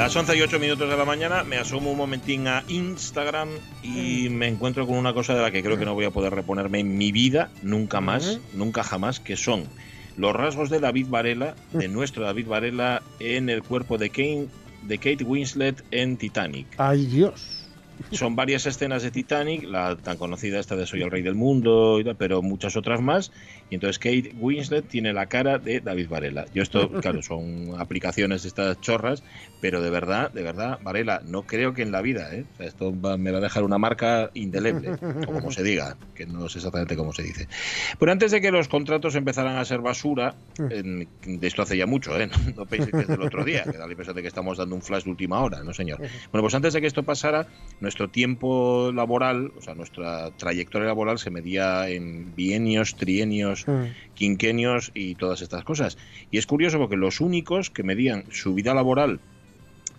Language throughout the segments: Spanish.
Las 11 y 8 minutos de la mañana me asomo un momentín a Instagram y me encuentro con una cosa de la que creo que no voy a poder reponerme en mi vida, nunca más, nunca jamás, que son los rasgos de David Varela, de nuestro David Varela, en el cuerpo de Kate, de Kate Winslet en Titanic. ¡Ay, Dios! Son varias escenas de Titanic, la tan conocida esta de Soy el Rey del Mundo, pero muchas otras más. Y entonces Kate Winslet tiene la cara de David Varela. Yo esto, claro, son aplicaciones de estas chorras, pero de verdad, de verdad, Varela, no creo que en la vida, ¿eh? O sea, esto va- me va a dejar una marca indeleble, o como se diga, que no sé exactamente cómo se dice. Pero antes de que los contratos empezaran a ser basura, en- de esto hace ya mucho, ¿eh? No, no penséis que es del otro día, que da la impresión de que estamos dando un flash de última hora, ¿no, señor? Bueno, pues antes de que esto pasara, nuestro tiempo laboral, o sea, nuestra trayectoria laboral se medía en bienios, trienios, quinquenios y todas estas cosas. Y es curioso porque los únicos que medían su vida laboral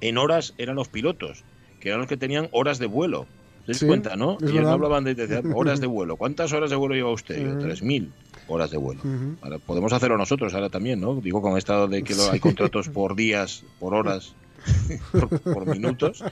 en horas eran los pilotos, que eran los que tenían horas de vuelo. ¿Te das Sí, cuenta, no? ellos verdad. no hablaban de, de horas de vuelo. ¿Cuántas horas de vuelo lleva usted? Yo, Ujú. 3.000 horas de vuelo. Ahora, podemos hacerlo nosotros ahora también, ¿no? Digo, con esto de que hay contratos por días, por horas, por, por minutos,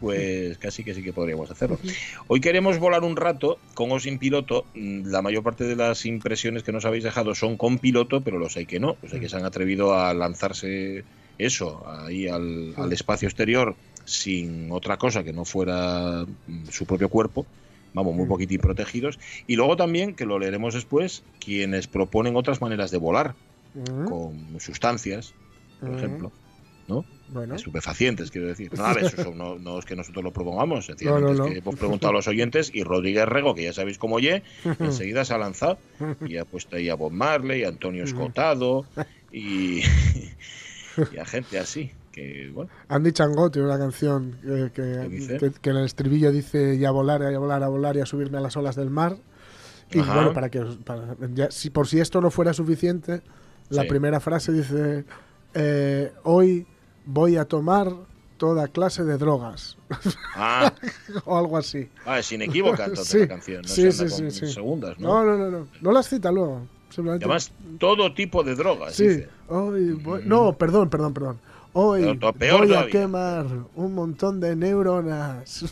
pues casi que sí que podríamos hacerlo. Hoy queremos volar un rato con o sin piloto. Mm, La mayor parte de las impresiones que nos habéis dejado son con piloto, pero los hay que no. Los hay que se han atrevido a lanzarse eso, ahí al, al espacio exterior sin otra cosa que no fuera mm, su propio cuerpo. Vamos, muy poquitín protegidos. Y luego también, que lo leeremos después, quienes proponen otras maneras de volar, con sustancias, por ejemplo, ¿no? Bueno. Estupefacientes, quiero decir. No, a ver, eso no, no es que nosotros lo propongamos, sencillamente No, no, no. es que hemos preguntado a los oyentes y Rodríguez Rego, que ya sabéis cómo oye, enseguida se ha lanzado y ha puesto ahí a Bob Marley, a Antonio Escotado y, y a gente así, que bueno, Andy tiene una canción que, que, dice? que- que en el estribillo dice y a volar, y a volar, a volar y a subirme a las olas del mar. Y Ajá. bueno, para que para- ya- si por si esto no fuera suficiente, la Sí. primera frase dice eh, hoy voy a tomar toda clase de drogas ah, o algo así. ah, es inequívoca entonces Sí, la canción, no sí, se anda sí, con sí, segundas, ¿no? No, no, no, no. No las cita luego. Simplemente. además, todo tipo de drogas, Sí, dice. hoy voy- no, perdón, perdón, perdón. Hoy peor voy a quemar un montón de neuronas.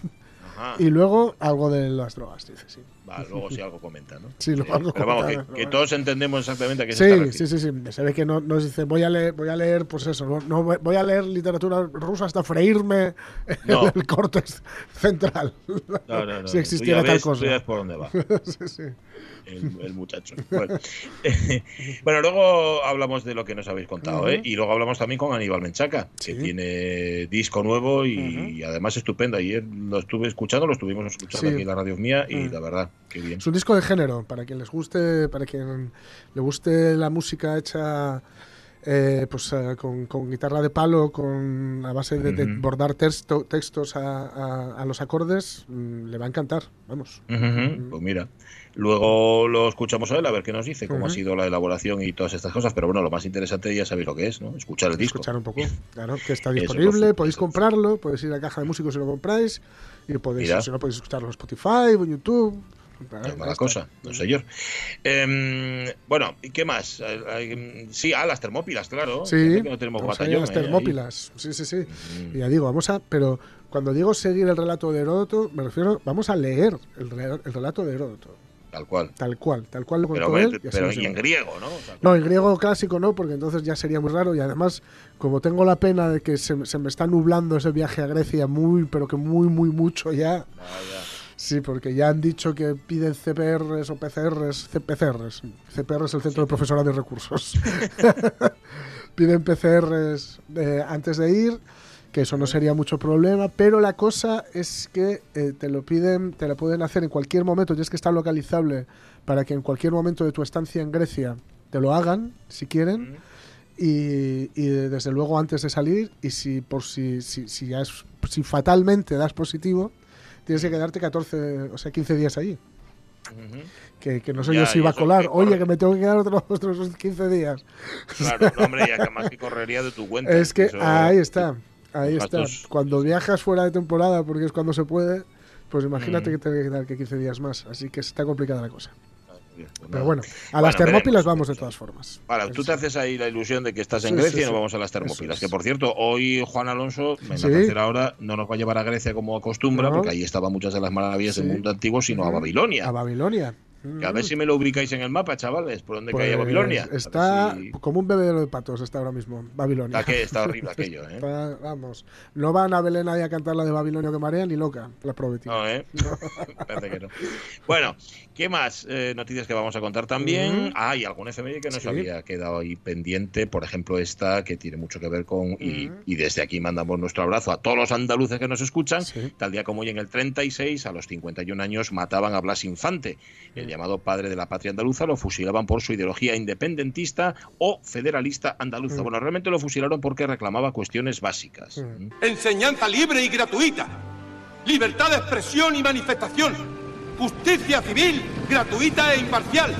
Ajá. Y luego algo de las drogas, dice, sí. Va, luego si algo comenta, ¿no? Sí, luego algo Pero vamos, que, comenta, que ¿no? todos entendemos exactamente a qué se está Sí, refiriendo. sí, sí, sí. Se ve que no nos dice, voy a leer, voy a leer, pues eso, no, no voy- a leer literatura rusa hasta freírme No. el córtex central. No, no, no. si existiera tal ves- tú cosa. ya ves por dónde va sí, sí. el, el muchacho. Bueno. Bueno, luego hablamos de lo que nos habéis contado, ¿eh? Y luego hablamos también con Aníbal Menchaca, que tiene disco nuevo y, además estupendo. Ayer lo estuve escuchando, lo estuvimos escuchando Sí. aquí en la radio mía y la verdad, qué bien. Es un disco de género, para quien les guste, para quien le guste la música hecha eh, pues eh, con, con guitarra de palo, con a base de, bordar texto- textos a, a- a los acordes, mm, le va a encantar, vamos. Ujú, Pues mira, luego lo escuchamos a él a ver qué nos dice, cómo ha sido la elaboración y todas estas cosas. Pero bueno, lo más interesante ya sabéis lo que es, ¿no? Escuchar el disco. Escuchar un poco, claro, que está disponible, podéis comprarlo, podéis ir a Caja de Músicos si lo compráis, y podéis, Mira. si no podéis escucharlo en Spotify o en YouTube. Es mala cosa, no señor. Em, bueno, ¿y qué más? Sí, ah, las termópilas, claro. Sí, que no tenemos vamos a batallón. a las eh, ahí. termópilas. Sí, sí, sí. Mm. Ya digo, vamos a. Pero cuando digo seguir el relato de Heródoto, me refiero. Vamos a leer el, el relato de Heródoto. Tal cual. Tal cual, tal cual lo contó él. y pero y en griego, ¿no? O sea, No, en griego clásico no, porque entonces ya sería muy raro. Y además, como tengo la pena de que se, se me está nublando ese viaje a Grecia muy, pero que muy, muy mucho ya. vaya. Sí, porque ya han dicho que piden CPRs o PCRs. CPCRs. CPR es el Centro de Profesorado de Recursos. piden PCRs eh, antes de ir, que eso no sería mucho problema, pero la cosa es que eh, te lo piden, te lo pueden hacer en cualquier momento, y es que está localizable para que en cualquier momento de tu estancia en Grecia te lo hagan, si quieren, y, y desde luego antes de salir, y si por si, si, si, ya es- si fatalmente das positivo, tienes que quedarte 14, o sea, 15 días allí. Que, que no sé Ya, yo si iba a colar. que Oye, que me tengo que quedar otros, otros 15 días. Claro, no, hombre, y además que correría de tu cuenta. Es que eso- ahí está, ahí está. Cuando viajas fuera de temporada, porque es cuando se puede, pues imagínate que te que quedar que 15 días más. Así que está complicada la cosa. Bien, pues Pero bueno, a Bueno, las Termópilas veremos, vamos de todas formas. Tú te haces ahí la ilusión de que estás en Sí, Grecia sí, y nos vamos a las Termópilas. es. Que por cierto, hoy Juan Alonso, en la tercera hora, no nos va a llevar a Grecia como acostumbra, No. porque ahí estaban muchas de las maravillas del mundo antiguo, sino a. Babilonia. A Babilonia. Que a ver si me lo ubicáis en el mapa, chavales, por dónde cae Pues Babilonia. A ver Está si- como un bebedero de patos, está ahora mismo, Babilonia. Está, que, está horrible aquello, ¿eh? Está- vamos, no van a Belén ahí a cantar la de Babilonia que marea ni loca, la prometí. No, ¿eh? Parece que no. Bueno, ¿qué más eh, noticias que vamos a contar también? Ujú. Ah, algún efeméride que nos Sí. había quedado ahí pendiente. Por ejemplo, esta que tiene mucho que ver con. Y, desde aquí mandamos nuestro abrazo a todos los andaluces que nos escuchan. Sí. Tal día como hoy, en el 36, a los 51 años, mataban a Blas Infante, el Mm. llamado padre de la patria andaluza. Lo fusilaban por su ideología independentista o federalista andaluza. Mm. Bueno, realmente lo fusilaron porque reclamaba cuestiones básicas. Mm. Enseñanza libre y gratuita. Libertad de expresión y manifestación. Justicia civil gratuita e imparcial.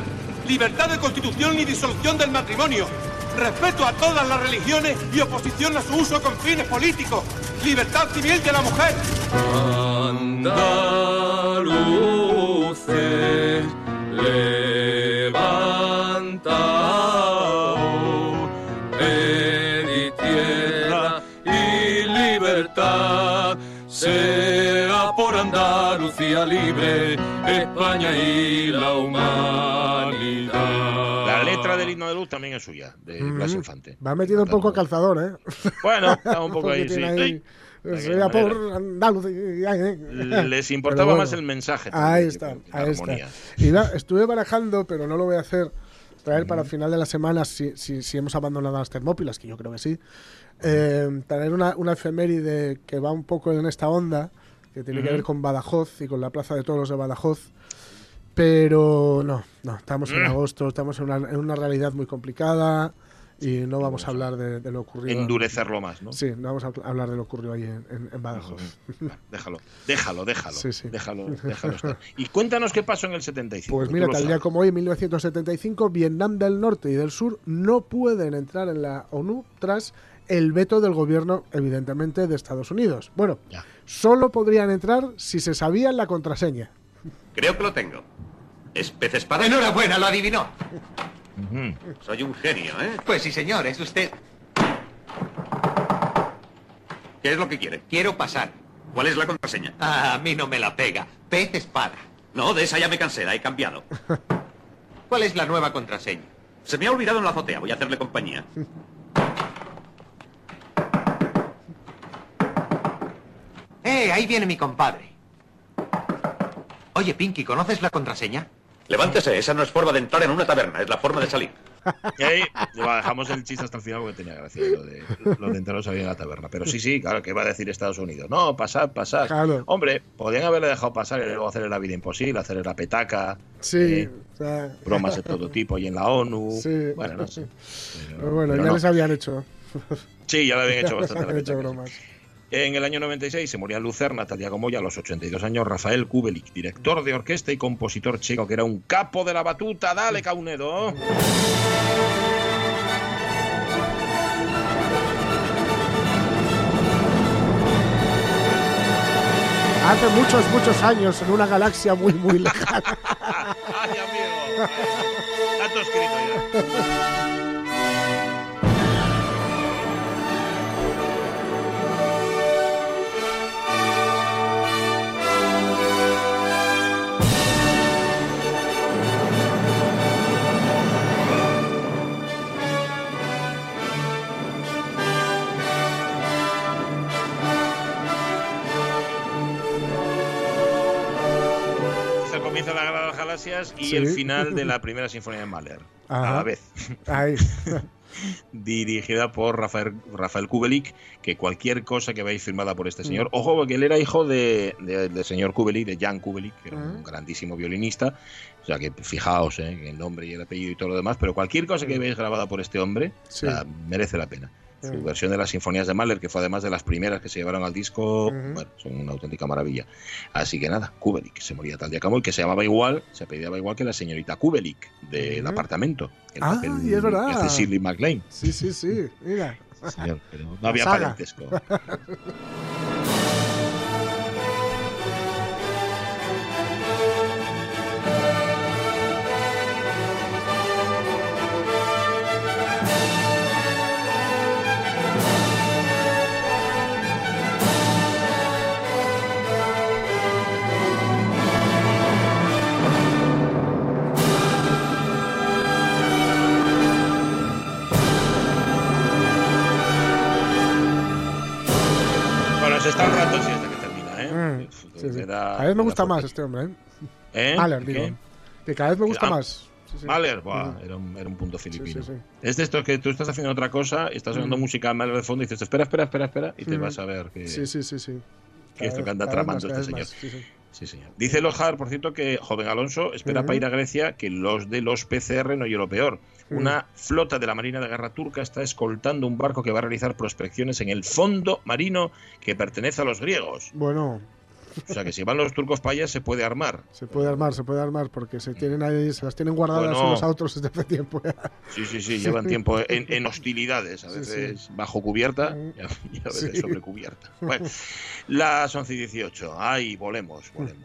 Libertad de constitución y disolución del matrimonio. Respeto a todas las religiones y oposición a su uso con fines políticos. Libertad civil de la mujer. Andalucía libre, España y la humanidad. La letra del himno de luz también es suya, de Blas Ujú. Infante. Va metido un poco calzador, ¿eh? Bueno, está un poco ahí, sí. ahí- aquella por Andalucía. ¿eh? Les importaba Pero más bueno. el mensaje. Ahí está, ahí armonía. está. Y estuve barajando, pero no lo voy a hacer. Traer para el final de la semana, si, si, si hemos abandonado las Termópilas, que yo creo que sí. eh, traer una, una efeméride que va un poco en esta onda, que tiene que ver con Badajoz y con la Plaza de Toros de Badajoz. Pero no, no, estamos en Mm. agosto, estamos en una, en una realidad muy complicada y no vamos a hablar de, de lo ocurrido. Endurecerlo más, ¿no? Sí, no vamos a hablar de lo ocurrido ahí en, en- en Badajoz. Déjalo, déjalo, déjalo. Sí, sí. Déjalo, déjalo estar. Y cuéntanos qué pasó en el 75. Pues mira, tal día como hoy, en 1975, Vietnam del Norte y del Sur no pueden entrar en la ONU tras el veto del gobierno, evidentemente, de Estados Unidos. Bueno, Ya. solo podrían entrar si se sabía la contraseña. Creo que lo tengo. ¿Es pez espada? Enhorabuena, lo adivinó. Soy un genio, ¿eh? Pues sí, señor, es usted. ¿Qué es lo que quiere? Quiero pasar. ¿Cuál es la contraseña? Ah, a mí no me la pega. Pez espada. No, de esa ya me cansé, la he cambiado. ¿Cuál es la nueva contraseña? Se me ha olvidado en la azotea, voy a hacerle compañía. ¡Eh! Ahí viene mi compadre. Oye, Pinky, ¿conoces la contraseña? Levántese, esa no es forma de entrar en una taberna, es la forma de salir. Y ahí va, dejamos el chiste hasta el final porque tenía gracia lo de, lo de entraros ahí en la taberna. Pero sí, sí, claro, que va a decir Estados Unidos? No, pasad, pasad. Claro. Hombre, podrían haberle dejado pasar y luego hacerle la vida imposible, hacerle la petaca, Sí, eh, o sea, bromas de todo tipo y en la ONU. Sí. Bueno, no sé. Pero- pero bueno, pero ya no. les habían hecho, Sí, ya le habían hecho les bastante la habían hecho bromas. En el año 96 se moría en Lucerna, tal día como hoy, a los 82 años, Rafael Kubelik, director de orquesta y compositor checo, que era un capo de la batuta. Dale, Caunedo. Hace muchos, muchos años, en una galaxia muy, muy lejana. ¡Ay, amigo! Todo escrito ya. De y Sí. el final de la primera sinfonía de Mahler. A la vez. Ahí. dirigida por Rafael, Rafael Kubelik, que cualquier cosa que veáis firmada por Mm. este señor, ojo, porque él era hijo de, de- del señor Kubelik, de Jan Kubelik, que era Ah. un grandísimo violinista, o sea que fijaos eh, el nombre y el apellido y todo lo demás, pero cualquier cosa que veáis grabada por este hombre Sí. o sea, merece la pena. Su versión de las sinfonías de Mahler, que fue además de las primeras que se llevaron al disco, Ujú. bueno, son una auténtica maravilla. Así que nada, Kubelik, que se moría tal día como hoy, que se llamaba igual, se apellidaba igual que la señorita Kubelik del Ujú. apartamento. el Ah, papel y es verdad. que hace Shirley MacLaine. Sí, sí, sí. Mira. Señor, pero no había parentesco. Cada vez me gusta más este hombre, ¿eh? ¿Eh? Mahler, ¿Qué? digo. Que cada vez me gusta Ah, más. Sí, sí. Mahler, buah, era, un, era un punto filipino. sí. Es de estos que tú estás haciendo otra cosa, estás Mm. música Mahler de fondo y dices, espera, espera, espera, espera, y te vas a ver que... Sí, sí, sí, sí. que esto que anda tramando este señor. sí, señor. Dice Lojar, por cierto, que joven Alonso espera para ir a Grecia que los de los PCR no y lo peor. Una flota de la Marina de Guerra turca está escoltando un barco que va a realizar prospecciones en el fondo marino que pertenece a los griegos. Bueno, O sea que si van los turcos para allá se puede armar. se puede armar, se puede armar porque se tienen ahí, se las tienen guardadas Bueno. unos a otros desde hace tiempo. ya. Sí, sí, sí, llevan tiempo en, en hostilidades, a Sí, veces bajo cubierta y a, veces Sí. sobre cubierta. Bueno, las 11 y 18. Ay, volemos, volemos.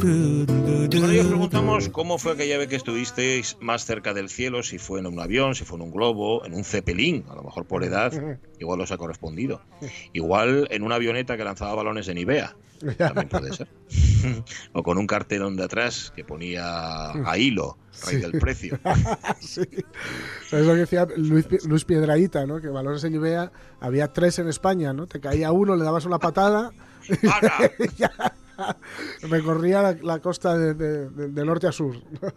Do, do, do, Bueno, y os do. preguntamos cómo fue aquella vez que estuvisteis más cerca del cielo, si fue en un avión, si fue en un globo, en un cepelín, a lo mejor por edad, igual os ha correspondido. Igual en una avioneta que lanzaba balones de Nivea, también puede ser. o con un cartelón de atrás que ponía a hilo, rey Sí. del precio. sí. ¿Sabes lo que decía Luis, Luis Piedraíta, ¿no? Que balones en Ibea había tres en España, ¿no? Te caía uno, le dabas una patada ¡Para! y ya recorría la, la costa de, de- de- de norte a sur.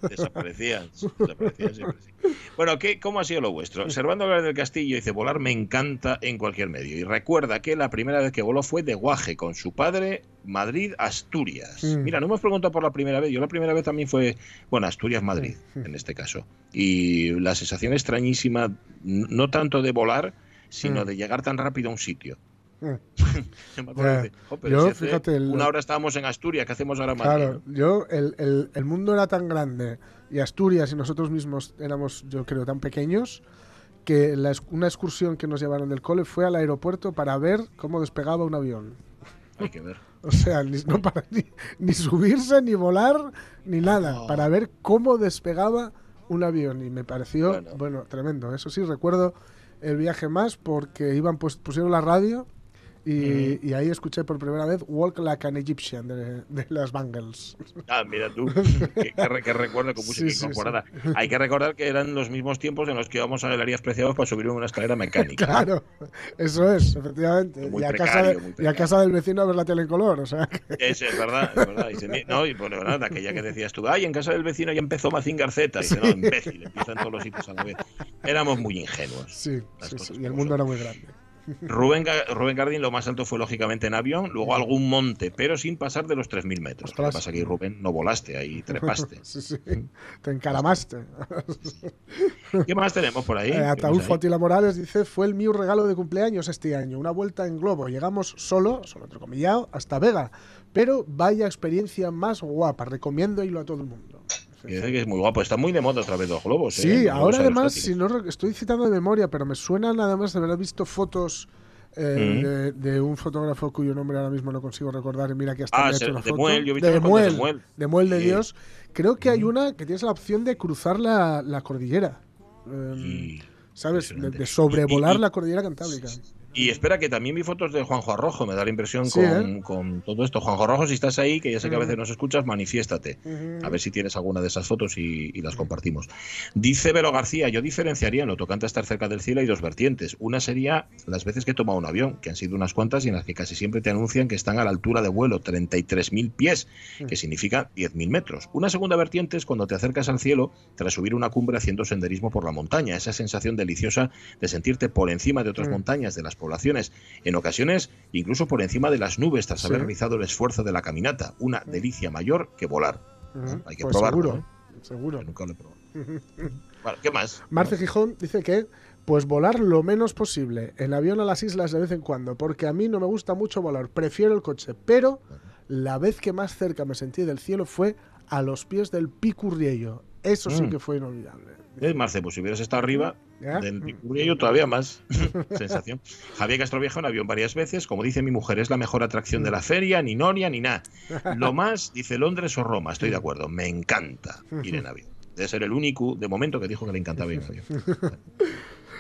Desaparecían, desaparecían siempre, sí. Bueno, ¿qué, ¿cómo ha sido lo vuestro? Servando Álvarez del Castillo dice, volar me encanta en cualquier medio. Y recuerda que la primera vez que voló fue de Guaje, con su padre, Madrid, Asturias. Mm. Mira, no hemos preguntado por la primera vez. Yo la primera vez también fue, bueno, Asturias-Madrid, en este caso. Y la sensación extrañísima, no tanto de volar, sino Mm. de llegar tan rápido a un sitio. Mm. Me acuerdo de, "Jo, pero Yo, si fíjate, el- una hora estábamos en Asturias, ¿qué hacemos ahora en Madrid? Claro, yo, el, el- el mundo era tan grande y Asturias y nosotros mismos éramos, yo creo, tan pequeños que la una excursión que nos llevaron del cole fue al aeropuerto para ver cómo despegaba un avión. Hay que ver. O sea, ni, no para ni, ni subirse, ni volar, ni nada, No. para ver cómo despegaba un avión. Y me pareció, Bueno. bueno, tremendo. Eso sí, recuerdo el viaje más porque iban pues, pusieron la radio y, y ahí escuché por primera vez Walk Like an Egyptian de, de las Bangles. Ah, mira tú, que, que re- que recuerdo con música Sí, sí, incorporada. Hay que recordar que eran los mismos tiempos en los que íbamos a galerías preciados para subir una escalera mecánica. Claro, eso es, efectivamente. Muy y, a precario, casa de- y a casa del vecino a ver la tele en color. O sea, que- Eso es verdad, es verdad. "Mi- no, y pues de verdad, aquella que decías tú, ay, en casa del vecino ya empezó Mazinger Z. Dice, no, imbécil, empiezan todos los sitios a la vez. Éramos muy ingenuos. sí, sí, sí, y el mundo son. era muy grande. Rubén, Rubén Gardín lo más alto fue lógicamente en avión, luego algún monte, pero sin pasar de los 3.000 metros. Lo que pasa que Rubén no volaste, ahí trepaste. Sí, sí, te encaramaste. ¿Qué más tenemos por ahí? Eh. Fotila Morales dice, fue el mío regalo de cumpleaños este año, una vuelta en globo. Llegamos solo, solo entrecomillado, hasta Vega. Pero vaya experiencia más guapa, recomiendo irlo a todo el mundo. Que es muy guapo, está muy de moda otra vez los globos. Sí, ¿eh? Globos ahora además, si no estoy citando de memoria, pero me suena nada más de haber visto fotos eh, Mm. de, de un fotógrafo cuyo nombre ahora mismo no consigo recordar. Y mira que hasta Ah, me ha se- hecho una de foto. Muel, yo he visto de cuantas de Muel, Muel. de Muel de Sí. Dios. Creo que hay una que tienes la opción de cruzar la, la cordillera. Eh, Y- ¿Sabes? De, sobrevolar Y- y- la cordillera cantábrica. Y espera que también vi fotos de Juanjo Arrojo, me da la impresión Sí, con, ¿eh? con todo esto. Juanjo Arrojo, si estás ahí, que ya sé que a veces nos escuchas, manifiéstate. A ver si tienes alguna de esas fotos y, y las compartimos. Dice Velo García, yo diferenciaría en lo tocante a estar cerca del cielo hay dos vertientes. Una sería las veces que he tomado un avión, que han sido unas cuantas y en las que casi siempre te anuncian que están a la altura de vuelo, 33.000 pies, que significa 10.000 metros. Una segunda vertiente es cuando te acercas al cielo tras subir una cumbre haciendo senderismo por la montaña, esa sensación deliciosa de sentirte por encima de otras montañas, de las poblaciones, en ocasiones incluso por encima de las nubes tras Sí. haber realizado el esfuerzo de la caminata. Una delicia mayor que volar. Hay que Pues probarlo. seguro, ¿eh? seguro. Yo nunca lo he probado. Bueno, ¿qué más? Marce Gijón dice que pues volar lo menos posible en avión a las islas de vez en cuando, porque a mí no me gusta mucho volar, prefiero el coche, pero la vez que más cerca me sentí del cielo fue a los pies del Picurriello. Eso sí Mm. que fue inolvidable. Eh, Marce, pues si hubieras estado arriba ¿Ya? del Picurrillo, todavía más sensación. Javier Castro viajó en avión varias veces. Como dice mi mujer, es la mejor atracción de la feria, ni Noria ni nada. Lo más, dice Londres o Roma. Estoy de acuerdo. Me encanta ir en avión. Debe ser el único, de momento, que dijo que le encantaba ir en avión.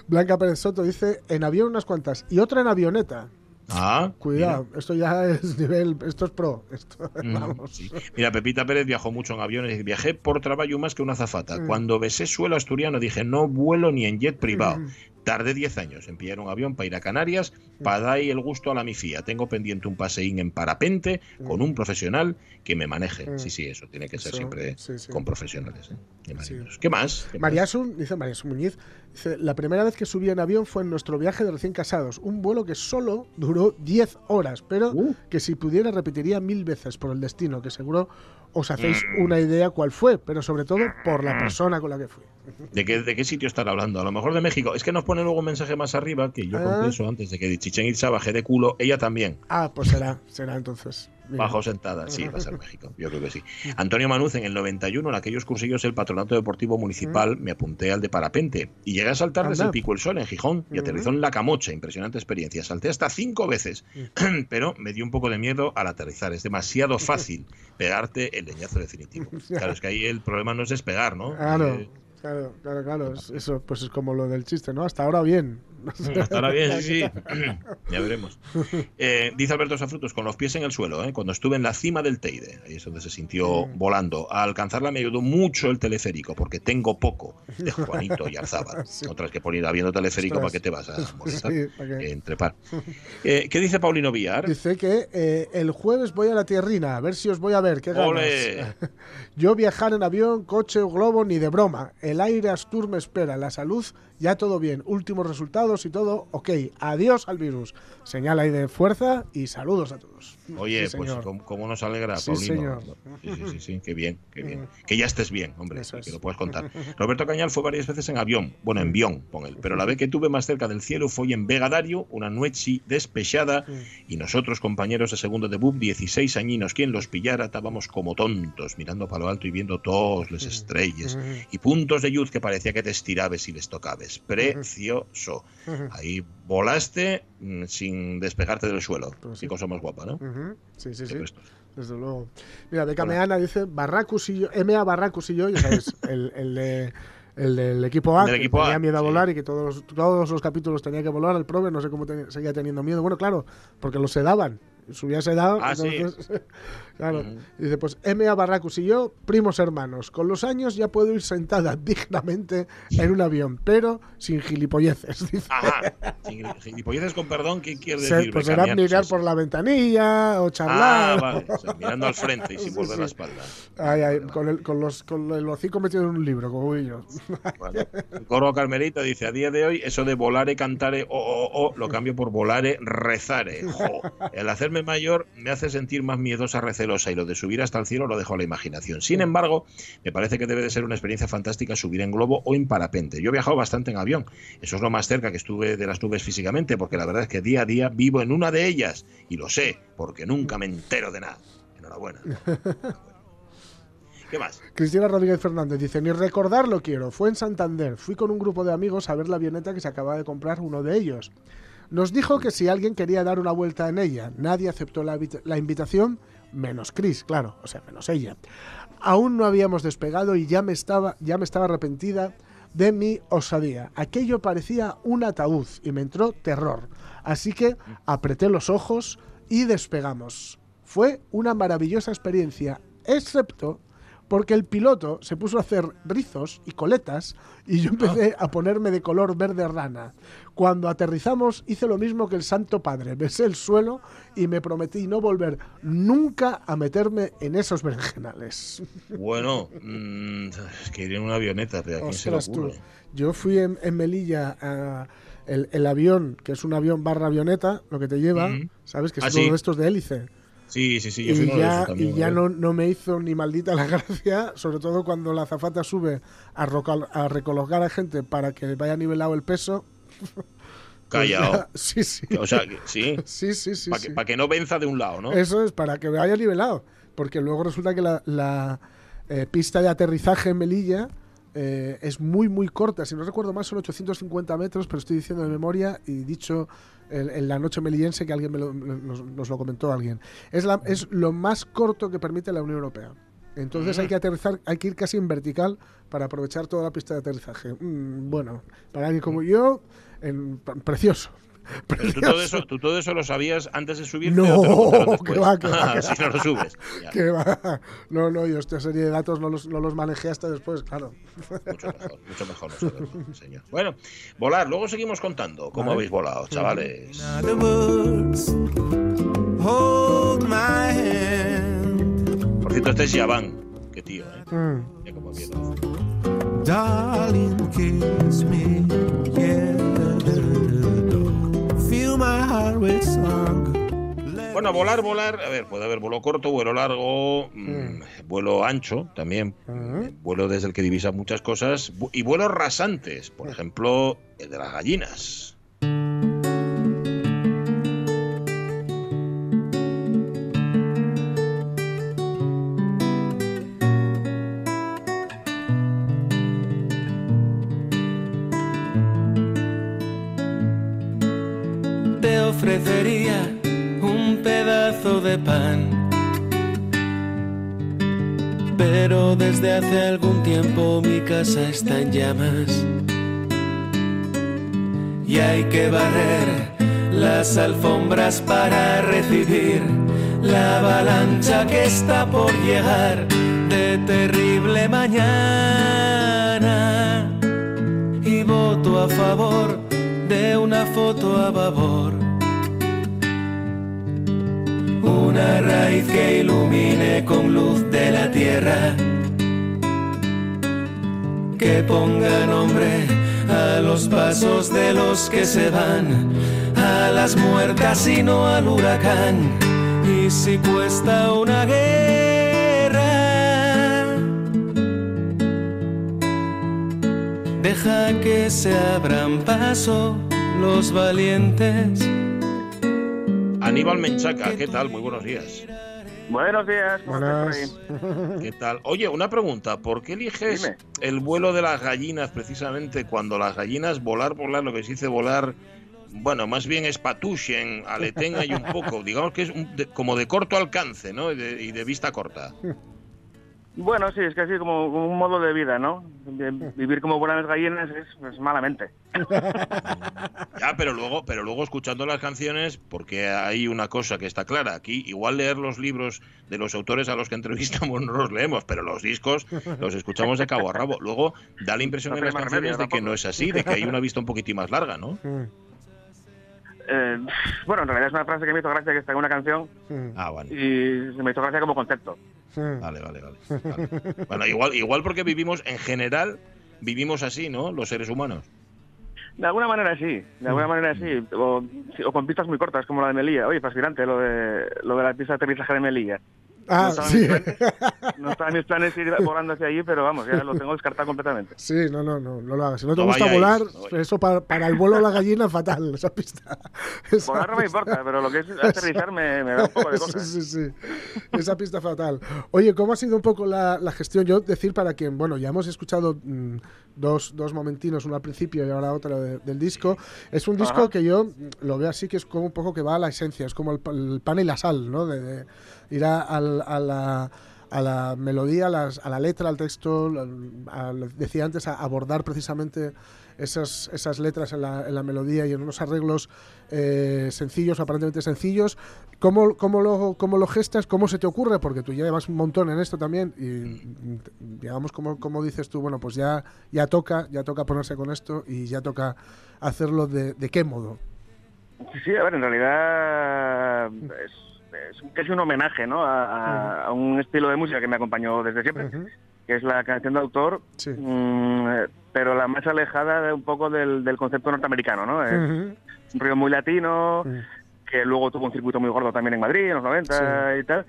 Blanca Pérez Soto dice en avión unas cuantas y otra en avioneta. Ah, Cuidado, esto ya es nivel, esto es pro. Esto, mira. Mm, vamos. sí. Mira, Pepita Pérez viajó mucho en aviones. y Viajé por trabajo más que una zafata. Mm. Cuando besé suelo asturiano dije, no vuelo ni en jet privado. Mm. Tardé 10 años en pillar un avión para ir a Canarias, para dar el gusto a la mifía. Tengo pendiente un paseín en parapente con un profesional que me maneje. Mm. Sí, sí, eso tiene que ser Eso, siempre sí, sí. con profesionales. ¿eh? Qué, maravilloso. ¿Qué más? ¿Qué más? Mariasun, dice Mariasun Muñiz, dice, la primera vez que subí en avión fue en nuestro viaje de recién casados, un vuelo que solo duró 10 horas, pero Uh. que si pudiera repetiría mil veces por el destino, que seguro os hacéis Mm. una idea cuál fue, pero sobre todo por la persona con la que fui. ¿De qué, ¿De qué sitio estar hablando? A lo mejor de México. Es que nos pone luego un mensaje más arriba que yo Ah. confieso antes de que Chichen Itza baje de culo. Ella también. Ah, pues será, será entonces. Bajo sentada, sí, va a ser México, yo creo que sí. Antonio Manuz, en el 91, en aquellos cursillos del Patronato Deportivo Municipal, me apunté al de parapente y llegué a saltar desde el Pico del Sol en Gijón y Ujú. aterrizó en La Camocha, impresionante experiencia. Salté hasta cinco veces, pero me dio un poco de miedo al aterrizar. Es demasiado fácil pegarte el leñazo definitivo. Claro, es que ahí el problema no es despegar, ¿no? Claro, Eh, claro, claro, claro. es- Eso pues es como lo del chiste, ¿no? Hasta ahora bien. Hasta ahora bien, sí, sí. ya veremos. Eh, dice Alberto Safrutos, con los pies en el suelo, ¿eh? cuando estuve en la cima del Teide, ahí es donde se sintió Mm. volando. A alcanzarla me ayudó mucho el teleférico, porque tengo poco de Juanito y Arzábal. Sí. Otras que por ir habiendo teleférico. ¿para qué te vas a molestar? Trepar. Eh, ¿Qué dice Paulino Villar? Dice que el jueves voy a la tierrina, a ver si os voy a ver. ¿Qué ganas? ¡Ole! Yo viajar en avión, coche o globo ni de broma. El aire Astur me espera, la salud ya todo bien. Últimos y todo ok. Adiós al virus. Señal ahí de fuerza y saludos a todos. Oye, Sí, pues. ¿cómo, cómo nos alegra, Sí, Paulino? señor. Sí, sí, sí, sí, qué bien, qué bien. Que ya estés bien, hombre, Eso y es. que lo puedes contar. Roberto Cañal fue varias veces en avión, bueno, en avión, pon él, pero la vez que tuve más cerca del cielo fue en Vegadario, una noche despechada, y nosotros, compañeros de segundo de BUB, 16 añinos, quien los pillara, estábamos como tontos, mirando para lo alto y viendo todos las estrellas, y puntos de luz que parecía que te estirabes y les tocabes. Precioso. Ahí volaste mm, sin despegarte del suelo. Pues sí. Qué cosa más guapa, ¿no? Sí, sí, sí. Desde luego. Mira, Beca Meana dice Barracus y yo, MA Barracus y yo, ya sabes, el, el de- el del equipo A, Del que equipo A, tenía miedo a volar y que todos, todos los capítulos tenía que volar al prove, no sé cómo tenía- seguía teniendo miedo. Bueno, claro, porque lo sedaban. Subía sedado. Ah, sí. entonces, claro. Ujú. Y dice, pues MA Barracus y yo, primos hermanos. Con los años ya puedo ir sentada dignamente en un avión, pero sin gilipolleces. Dice. Ajá. Sin Gilipolleces con perdón, ¿qué quiere decir? pues será mirar Sí, por sí. la ventanilla o Ah, charlar. vale. o sea, mirando al frente y sin Sí, volver sí. la espalda. Ay, ay, con, el, con, los, con el hocico metido en un libro, como yo. Bueno, coro Carmelita dice, a día de hoy, eso de volare, cantare, o, o, o, lo cambio por volare, rezare. Jo. El hacerme mayor me hace sentir más miedosa, recelosa, y lo de subir hasta el cielo lo dejo a la imaginación. Sin embargo, me parece que debe de ser una experiencia fantástica subir en globo o en parapente. Yo he viajado bastante en avión. Eso es lo más cerca que estuve de las nubes físicamente, porque la verdad es que día a día vivo en una de ellas, y lo sé, porque nunca me entero de nada. Enhorabuena. ¿Qué más? Cristina Rodríguez Fernández dice, ni recordarlo quiero, fue en Santander, fui con un grupo de amigos a ver la avioneta que se acaba de comprar uno de ellos. Nos dijo que si alguien quería dar una vuelta en ella, nadie aceptó la, invita- la invitación, menos Chris, claro, o sea, menos ella. Aún no habíamos despegado y ya me estaba, ya me estaba arrepentida de mi osadía. Aquello parecía un ataúd y me entró terror. Así que apreté los ojos y despegamos. Fue una maravillosa experiencia, excepto porque el piloto se puso a hacer rizos y coletas y yo empecé a ponerme de color verde rana. Cuando aterrizamos hice lo mismo que el Santo Padre, besé el suelo y me prometí no volver nunca a meterme en esos berenjenales. Bueno, mm, es que ir en una avioneta, ¿a quién se le Ostras, tú. Yo fui en, en Melilla a el, el avión, que es un avión barra avioneta, lo que te lleva. ¿sabes? Que es Ah, uno sí. de estos de hélice. Sí, sí, sí, yo fui y uno de ya, esos también. y ya no, no me hizo ni maldita la gracia, sobre todo cuando la azafata sube a, rocal- a recolocar a gente para que vaya nivelado el peso. Callao. sí, sí. O sea, sí. Sí, sí, sí. Para sí. que, pa' que no venza de un lado, ¿no? Eso es para que vaya nivelado. Porque luego resulta que la, la, eh, pista de aterrizaje en Melilla eh, es muy, muy corta. Si no recuerdo mal, son 850 metros, pero estoy diciendo de memoria y dicho en, en la noche melillense que alguien me lo- nos, nos lo comentó alguien. Es, la, es lo más corto que permite la Unión Europea. Entonces hay que aterrizar, hay que ir casi en vertical para aprovechar toda la pista de aterrizaje. Mm, bueno, para alguien como yo, en- precioso. Pero tú todo, eso, tú todo eso lo sabías antes de subirte No, que va, que va, Ah, que si no lo subes. Ya, Que va. No, no, yo esta serie de datos no los, no los manejé hasta después, claro. mucho mejor, mucho mejor señor. Bueno, volar, luego seguimos contando cómo Vale. habéis volado, chavales. Por cierto, este es Yaván. Qué tío, ¿eh? Mm. Mira cómo empieza. darling, kiss me, Bueno, volar, volar, a ver, puede haber vuelo corto, vuelo largo, mm, vuelo ancho también, Ujú. vuelo desde el que divisa muchas cosas, y vuelos rasantes, por ejemplo, el de las gallinas. Llamas. Y hay que barrer las alfombras para recibir la avalancha que está por llegar de terrible mañana y voto a favor de una foto a babor. Una raíz que ilumine con luz de la tierra. Que ponga nombre a los pasos de los que se van, a las muertas y no al huracán. Y si cuesta una guerra, Deja que se abran paso los valientes. Aníbal Menchaca, ¿qué tal? Muy buenos días. Buenos días. ¿cómo Buenas. ahí? ¿Qué tal? Oye, una pregunta, ¿por qué eliges Dime. el vuelo de las gallinas precisamente cuando las gallinas volar, volar, lo que se dice volar, bueno, más bien es patushen, aletenga y un poco, digamos que es un- de- como de corto alcance, ¿no? Y de, y de vista corta. Bueno, sí, es que así como, como un modo de vida, ¿no? De- vivir como buenas gallinas es pues, malamente. Ya, pero luego, pero luego escuchando las canciones, porque hay una cosa que está clara, aquí igual leer los libros de los autores a los que entrevistamos no los leemos, pero los discos los escuchamos de cabo a rabo. Luego da la impresión No en las canciones remedio, de que tampoco. no es así, de que hay una vista un poquitín más larga, ¿no? Eh, bueno, en realidad es una frase que me hizo gracia que está en una canción Ah, y se me hizo gracia como concepto. Mm. Vale, vale, vale. vale. Bueno, igual, igual porque vivimos, en general, vivimos así, ¿no? Los seres humanos. De alguna manera sí, de alguna manera sí. O, sí, o con pistas muy cortas como la de Melilla. Oye, fascinante lo de, lo de la pista de aterrizaje de Melilla. Ah, No estaba sí. mis planes. No estaba en mis planes ir volando hacia allí, pero vamos, ya lo tengo descartado completamente. Sí, no, no, no, no lo hagas. Si no te No gusta volar, eso para, para el vuelo a la gallina fatal, esa pista. Esa Volar no me importa, pero lo que es aterrizar me, me da un poco de Sí, cosas. sí, sí. Esa pista fatal. Oye, ¿cómo ha sido un poco la, la gestión? Yo decir para quien, bueno, ya hemos escuchado mm, dos, dos momentinos, uno al principio y ahora otro de- del disco. Es un disco Ajá. que yo lo veo así, que es como un poco que va a la esencia, es como el, el pan y la sal, ¿no? De, de ir a, al- a la, a la melodía, a, a la letra, al texto, a- a- decía antes, a abordar precisamente esas, esas letras en la, en la melodía y en unos arreglos eh, sencillos, aparentemente sencillos. ¿Cómo, cómo, lo, ¿Cómo lo gestas? ¿Cómo se te ocurre? Porque tú ya llevas un montón en esto también y digamos, como, como dices tú, bueno, pues ya, ya toca, ya toca ponerse con esto y ya toca hacerlo de, de qué modo. Sí, a ver, en realidad es, es casi un homenaje ¿no? a, a- a un estilo de música que me acompañó desde siempre, que es la canción de autor, mm, eh, pero la más alejada de un poco del, del concepto norteamericano. ¿no? Es un río muy latino, que luego tuvo un circuito muy gordo también en Madrid en los 90 y tal.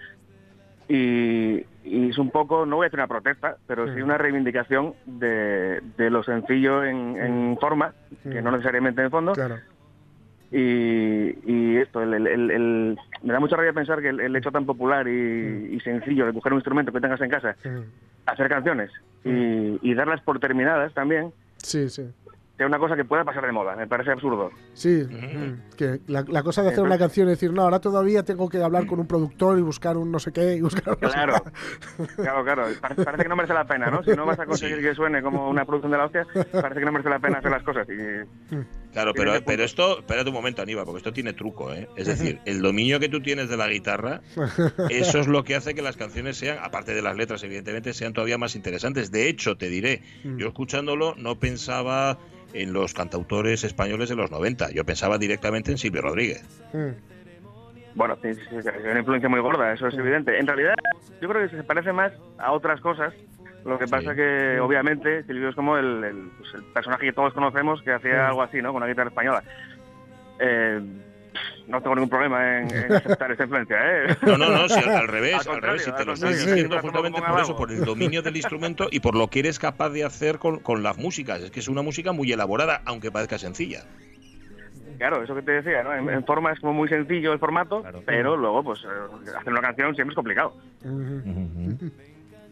Y, y es un poco, no voy a decir una protesta, pero sí una reivindicación de, de lo sencillo en, en forma, que no necesariamente en fondo. Y, y esto, el, el- el- el- me da mucha rabia pensar que el, el hecho tan popular y, y sencillo de coger un instrumento que tengas en casa, hacer canciones y, y darlas por terminadas también, Sí, sí. sea una cosa que pueda pasar de moda. Me parece absurdo. Sí, mm, que la, la cosa de hacer una canción y decir, no, ahora todavía tengo que hablar con un productor y buscar un no sé qué y buscar no sé Claro, claro, claro. Pare- Parece que no merece la pena, ¿no? Si no vas a conseguir que suene como una producción de la hostia, parece que no merece la pena hacer las cosas. Y, Claro, pero, pero esto, espérate un momento, Aníbal, porque esto tiene truco, ¿eh? Es decir, el dominio que tú tienes de la guitarra, eso es lo que hace que las canciones sean, aparte de las letras, evidentemente, sean todavía más interesantes. De hecho, te diré, yo escuchándolo no pensaba en los cantautores españoles de los 90, yo pensaba directamente en Silvio Rodríguez. Bueno, sí, sí, es una influencia muy gorda, eso es evidente. En realidad, yo creo que se parece más a otras cosas. Lo que pasa que, obviamente, Silvio es como el, el, pues, el personaje que todos conocemos que hacía algo así, ¿no? Con una guitarra española. Eh, no tengo ningún problema en, en aceptar esa influencia, ¿eh? No, no, no, si al, al revés, Al al revés, si te lo estoy contrario, diciendo sí, justamente por eso, por el dominio del instrumento y por lo que eres capaz de hacer con, con las músicas. Es que es una música muy elaborada, aunque parezca sencilla. Claro, eso que te decía, ¿no? En, en forma es como muy sencillo el formato, pero luego, pues, eh, hacer una canción siempre es complicado.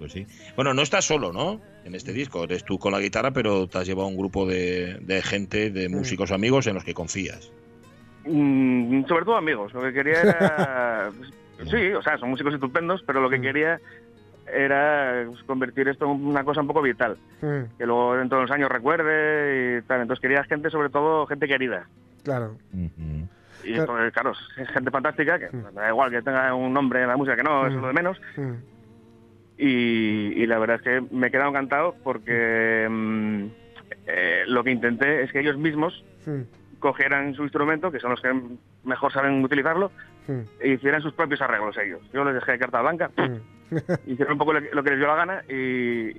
Pues sí. Bueno, no estás solo, ¿no? En este disco. Eres tú con la guitarra, pero te has llevado un grupo de, de gente, de músicos amigos en los que confías. Mm, sobre todo amigos. Lo que quería era. pues, sí, o sea, son músicos estupendos, pero lo que quería era pues, convertir esto en una cosa un poco vital. Que luego dentro de unos años recuerde y tal. Entonces quería gente, sobre todo, gente querida. Claro. Y Claro. pues, claro, es gente fantástica, que me da igual que tenga un nombre en la música que no, eso es lo de menos. Y, y la verdad es que me he quedado encantado porque mm, eh, lo que intenté es que ellos mismos cogieran su instrumento, que son los que mejor saben utilizarlo, e hicieran sus propios arreglos ellos. Yo les dejé carta blanca, hicieron un poco lo que les dio la gana y,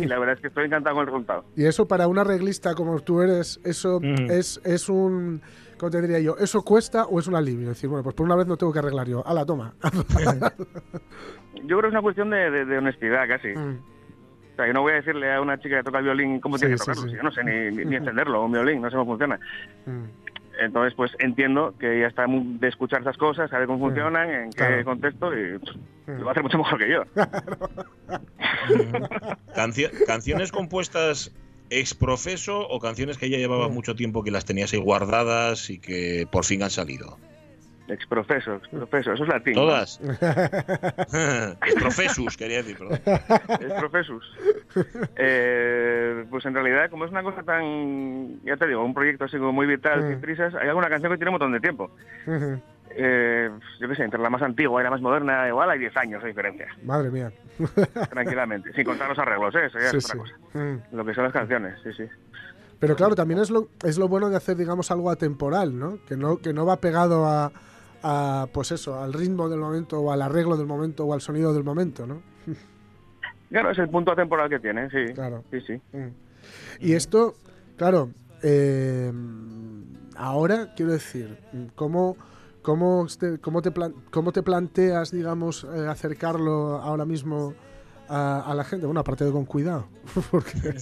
y la verdad es que estoy encantado con el resultado. Y eso para un arreglista como tú eres, eso es, es un... ¿Cómo te diría yo? ¿Eso cuesta o es un alivio? Es decir, bueno, pues por una vez no tengo que arreglar yo. ¡Hala, toma! Yo creo que es una cuestión de, de- de honestidad casi. O sea, yo no voy a decirle a una chica que toca el violín cómo Sí, tiene que sí, tocarlo. sí. Yo no sé ni, ni- ni encenderlo, un violín, no sé cómo funciona. Entonces, pues entiendo que ella está de escuchar esas cosas, sabe cómo funcionan, en qué Claro. contexto y pff, lo va a hacer mucho mejor que yo. Cancio- ¿Canciones compuestas ex profeso o canciones que ella llevaba mucho tiempo que las tenías ahí guardadas y que por fin han salido? Exprofeso, exprofeso, eso es latín. ¿Todas? ex profesus, quería decir, perdón. Es profesus. Eh, pues en realidad, como es una cosa tan, ya te digo, un proyecto así como muy vital, sin prisas, hay alguna canción que tiene un montón de tiempo. Eh, yo qué sé, entre la más antigua y la más moderna, igual hay 10 años de diferencia, Madre mía. tranquilamente. Sin contar los arreglos, ¿eh? eso ya Sí, es otra sí. cosa. Mm. Lo que son las canciones, sí, sí. Pero claro, también es lo, es lo bueno de hacer, digamos, algo atemporal, ¿no? Que no, que no va pegado a, a, pues eso, al ritmo del momento o al arreglo del momento o al sonido del momento, ¿no? Claro, es el punto atemporal que tiene, sí. Claro. Sí, sí. Y esto, claro, eh, ahora quiero decir, ¿cómo, cómo, te, cómo, te, plan- cómo te planteas, digamos, eh, acercarlo ahora mismo a, a la gente? Bueno, aparte de con cuidado, porque,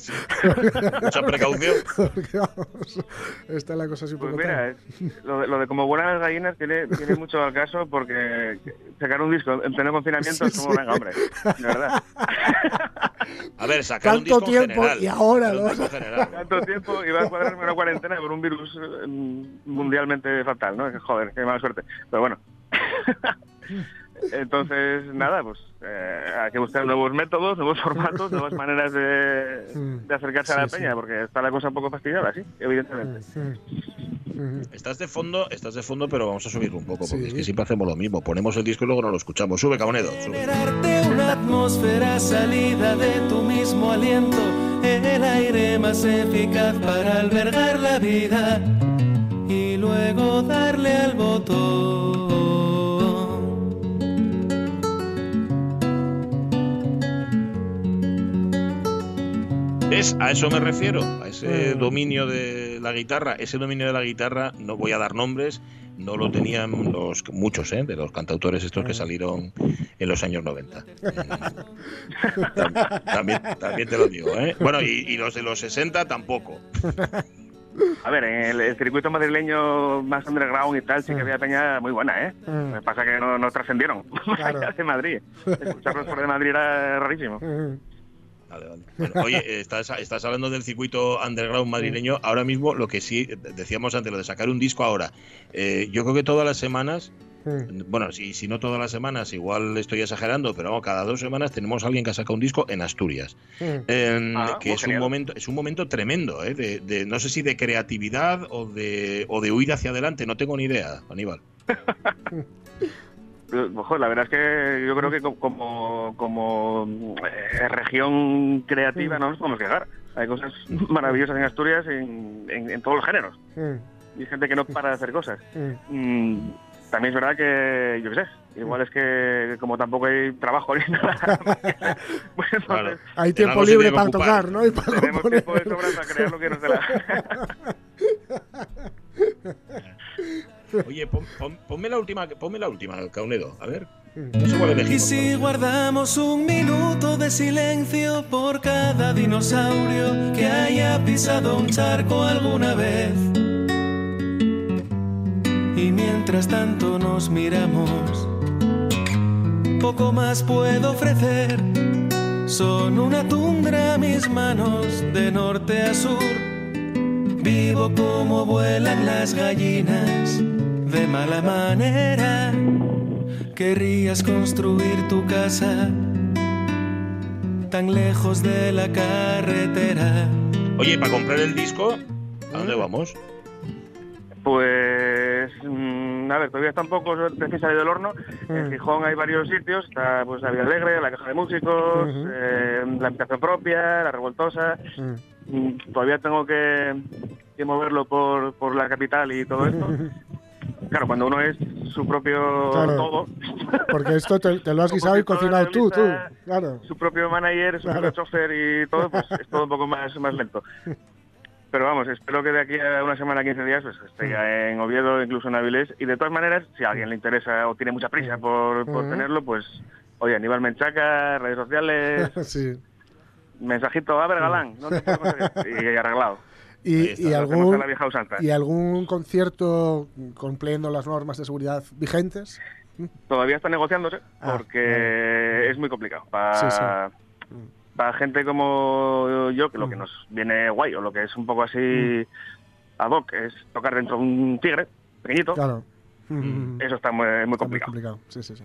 Mucha precaución. porque, vamos, está la cosa así un Pues mira, es- lo de, lo de como buenas las gallinas tiene, tiene mucho al caso porque sacar un disco en pleno confinamiento es como, Sí, sí. venga, hombre, de verdad. A ver, sacar un Tanto disco en tiempo general. y ahora un lo disco. Tanto tiempo iba a cuadrarme una cuarentena por un virus eh, mundialmente fatal, ¿no? Joder, qué mala suerte. Pero bueno. Entonces, nada, pues eh, hay que buscar nuevos métodos, nuevos formatos, nuevas maneras de, de acercarse a la Sí, peña, porque está la cosa un poco fastidiada, sí, evidentemente. Estás de fondo, estás de fondo, pero vamos a subirlo un poco, porque Sí. es que siempre hacemos lo mismo. Ponemos el disco y luego no lo escuchamos. Sube, Cabonedo. Generarte una atmósfera salida de tu mismo aliento, el aire más eficaz para albergar la vida y luego darle al botón. ¿Ves? A eso me refiero, a ese dominio de la guitarra. Ese dominio de la guitarra, no voy a dar nombres, no lo tenían los muchos ¿eh? de los cantautores estos que salieron en los años 90. Tam- también, también te lo digo. ¿eh? Bueno, y, y los de los 60 tampoco. A ver, en el, el circuito madrileño más underground y tal, sí que había peña muy buena, ¿eh? Mm. Lo que pasa que no, no trascendieron. Claro. de Madrid. Escucharlos por de Madrid era rarísimo. Vale, vale. Bueno, oye, eh, estás, estás hablando del circuito underground madrileño. Ahora mismo, lo que sí decíamos antes, lo de sacar un disco ahora. eh, yo creo que todas las semanas, bueno, si, si no todas las semanas, igual estoy exagerando, pero vamos, cada dos semanas tenemos a alguien que ha sacado un disco en Asturias. Eh, Ah, que muy es un momento es un momento tremendo ¿eh? de, de- no sé si de creatividad o de o de huir hacia adelante no tengo ni idea Aníbal Ojo, la verdad es que yo creo que co- como, como eh, región creativa no nos podemos quejar. Hay cosas maravillosas en Asturias en, en- en todos los géneros. Y hay gente que no para de hacer cosas. Mm, también es verdad que, yo qué sé, igual es que como tampoco hay trabajo ni nada, pues entonces Hay tiempo libre para ocupar. tocar, ¿no? Y para tenemos componer. tiempo de sobra para crear lo que nos dé la oye pon- pon- ponme la última ponme la última Caunedo a ver no sé cuál Y elegimos si guardamos un minuto de silencio por cada dinosaurio que haya pisado un charco alguna vez. Y mientras tanto nos miramos, poco más puedo ofrecer. Son una tundra mis manos de norte a sur. Vivo como vuelan las gallinas de mala manera. Querrías construir tu casa tan lejos de la carretera. oye para comprar el disco a dónde vamos Pues, mm, a ver, todavía está un poco recién salido del horno. En Gijón hay varios sitios, está pues la Vida Alegre, la Caja de Músicos, eh, la Habitación Propia, la Revoltosa. Mm, Todavía tengo que, que moverlo por, por la capital y todo esto. Claro, cuando uno es su propio Claro. todo, Porque esto te, te lo has guisado y cocinado tú, tú. Claro. su propio manager, su Claro. propio chofer y todo, pues es todo un poco más, más lento. Pero vamos, espero que de aquí a una semana, 15 días, pues esté ya en Oviedo, incluso en Avilés. Y de todas maneras, si a alguien le interesa o tiene mucha prisa por, por Ujú. tenerlo, pues, oye, Aníbal Menchaca, redes sociales, sí. mensajito, a ver, galán, no te puedo conseguir. Y arreglado. Y, está, algún, a la vieja usanza. y algún concierto cumpliendo las normas de seguridad vigentes. Todavía está negociándose Ah, porque es muy complicado. Para, Sí, sí. para gente como yo, que lo Mm. que nos viene guay o lo que es un poco así ad hoc es tocar dentro de un tigre pequeñito, Claro. Mm. eso está muy, muy Está muy complicado. complicado. Sí, sí, sí.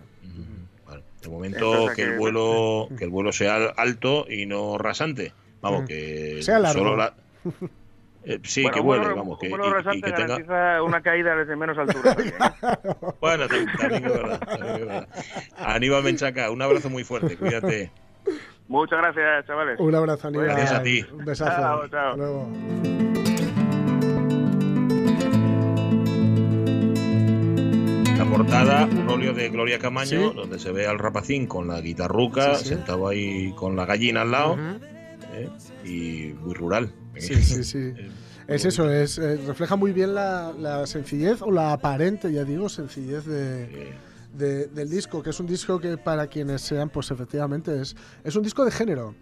Vale. de momento Entonces, que el que- vuelo que el vuelo sea alto y no rasante vamos Mm. que Sea largo. solo la Eh, sí Bueno, que vuele vuelo- vamos que, un vuelo y- y, que tenga garantiza una caída desde menos altura. ¿eh? bueno tam- también es verdad, también es verdad. Aníbal Menchaca un abrazo muy fuerte cuídate Muchas gracias, chavales. Un abrazo, Aníbal. Gracias a ti. Un besazo. Chao, chao. Hasta luego. La portada, un óleo de Gloria Camaño, Sí. donde se ve al rapacín con la guitarruca, Sí, sí. sentado ahí con la gallina al lado, Ujú. ¿eh? y muy rural. Sí, sí, sí. Eh, Es eso, es, eh, refleja muy bien la, la sencillez o la aparente, ya digo, sencillez de, de- del disco, que es un disco que para quienes sean, pues efectivamente es, es un disco de género.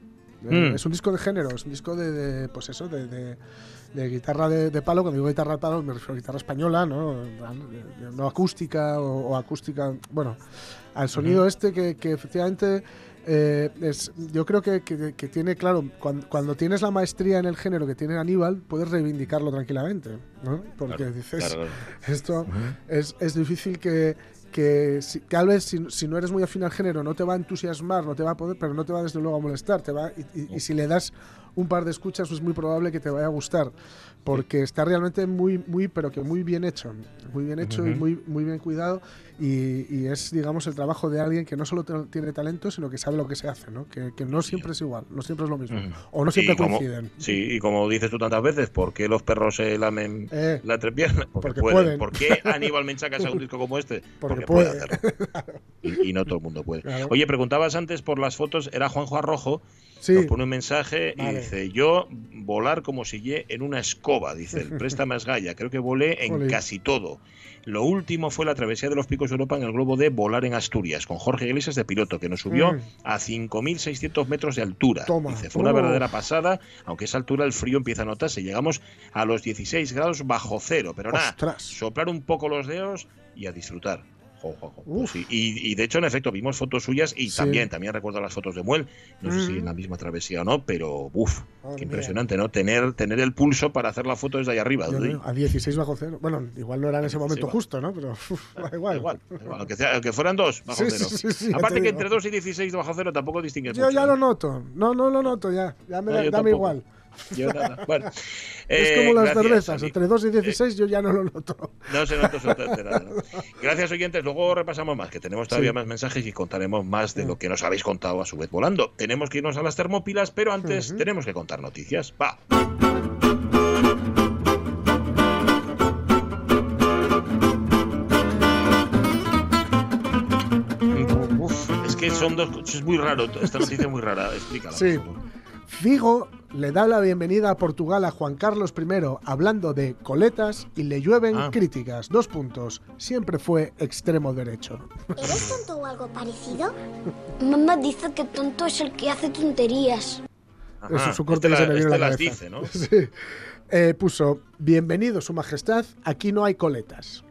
Eh, Mm. Es un disco de género, es un disco de, de, pues eso, de, de- de guitarra de, palo. Cuando digo guitarra de palo me refiero a guitarra española, no, no acústica o, o acústica, bueno, al sonido este que, que efectivamente eh, es, yo creo que, que- que tiene, claro, cuando, cuando tienes la maestría en el género que tiene Aníbal, puedes reivindicarlo tranquilamente, ¿no? Porque Claro, dices, claro, claro. esto es, es difícil que, que si- tal vez si, si no eres muy afín al género no te va a entusiasmar, no te va a poder, pero no te va desde luego a molestar, te va y, y- y si le das un par de escuchas es muy probable que te vaya a gustar, porque está realmente muy, muy, pero que muy bien hecho, muy bien hecho y muy, muy bien cuidado y, y es, digamos, el trabajo de alguien que no solo tiene talento, sino que sabe lo que se hace, ¿no? Que, que no siempre es igual, no siempre es lo mismo, o no siempre como- coinciden. Sí, y como dices tú tantas veces, ¿por qué los perros se lamen Eh, la entrepierna? Porque, porque pueden. pueden. ¿Por qué Aníbal Menchaca saca un disco como este? Porque puede puede. hacerlo. Y, y no todo el mundo puede. Claro. Oye, preguntabas antes por las fotos, era Juanjo Arrojo, Sí. nos pone un mensaje y dice, yo volar como si lle en una escoba, dice, el préstame más galla, creo que volé en casi todo. Lo último fue la travesía de los picos de Europa en el globo de volar en Asturias, con Jorge Iglesias de piloto, que nos subió Mm. a 5.600 metros de altura. Toma. Dice, fue una Oh. verdadera pasada, aunque a esa altura el frío empieza a notarse. Llegamos a los 16 grados bajo cero, pero nada, soplar un poco los dedos y a disfrutar. Jo, jo, jo. Pues sí. y, y de hecho, en efecto, vimos fotos suyas y Sí. también, también recuerdo las fotos de Muel. No sé si Mm. en la misma travesía o no, pero uff, Madre qué mía. impresionante, ¿no? Tener, tener el pulso para hacer la foto desde ahí arriba. Yo a 16 bajo cero. Bueno, igual no era en ese momento justo, ¿no? Pero uf, igual. Igual, igual, aunque, sea- aunque fueran dos bajo cero. Aparte te que entre 2 y 16 bajo cero tampoco distingues Yo mucho, ya lo noto. No, no lo noto ya. Ya me No, da, dame igual. Yo nada. Bueno, es eh, como las cervezas. Entre 2 y 16 yo ya no lo noto. No se nota absolutamente nada. ¿no? Gracias, oyentes. Luego repasamos más, que tenemos todavía Sí. más mensajes y contaremos más de lo que nos habéis contado a su vez volando. Tenemos que irnos a las termópilas, pero antes tenemos que contar noticias. Va. Uf, es que son dos. Es muy raro. Esta noticia es muy rara. Explícala. Sí. por favor. Figo le da la bienvenida a Portugal a Juan Carlos I hablando de coletas y le llueven Ah. críticas. Dos puntos. Siempre fue extremo derecho. ¿Eres tonto o algo parecido? Mamá dice que tonto es el que hace tonterías. Ajá, Eso es un corte este la- este la las dice, ¿no? Sí. Eh, puso, bienvenido su majestad, aquí no hay coletas.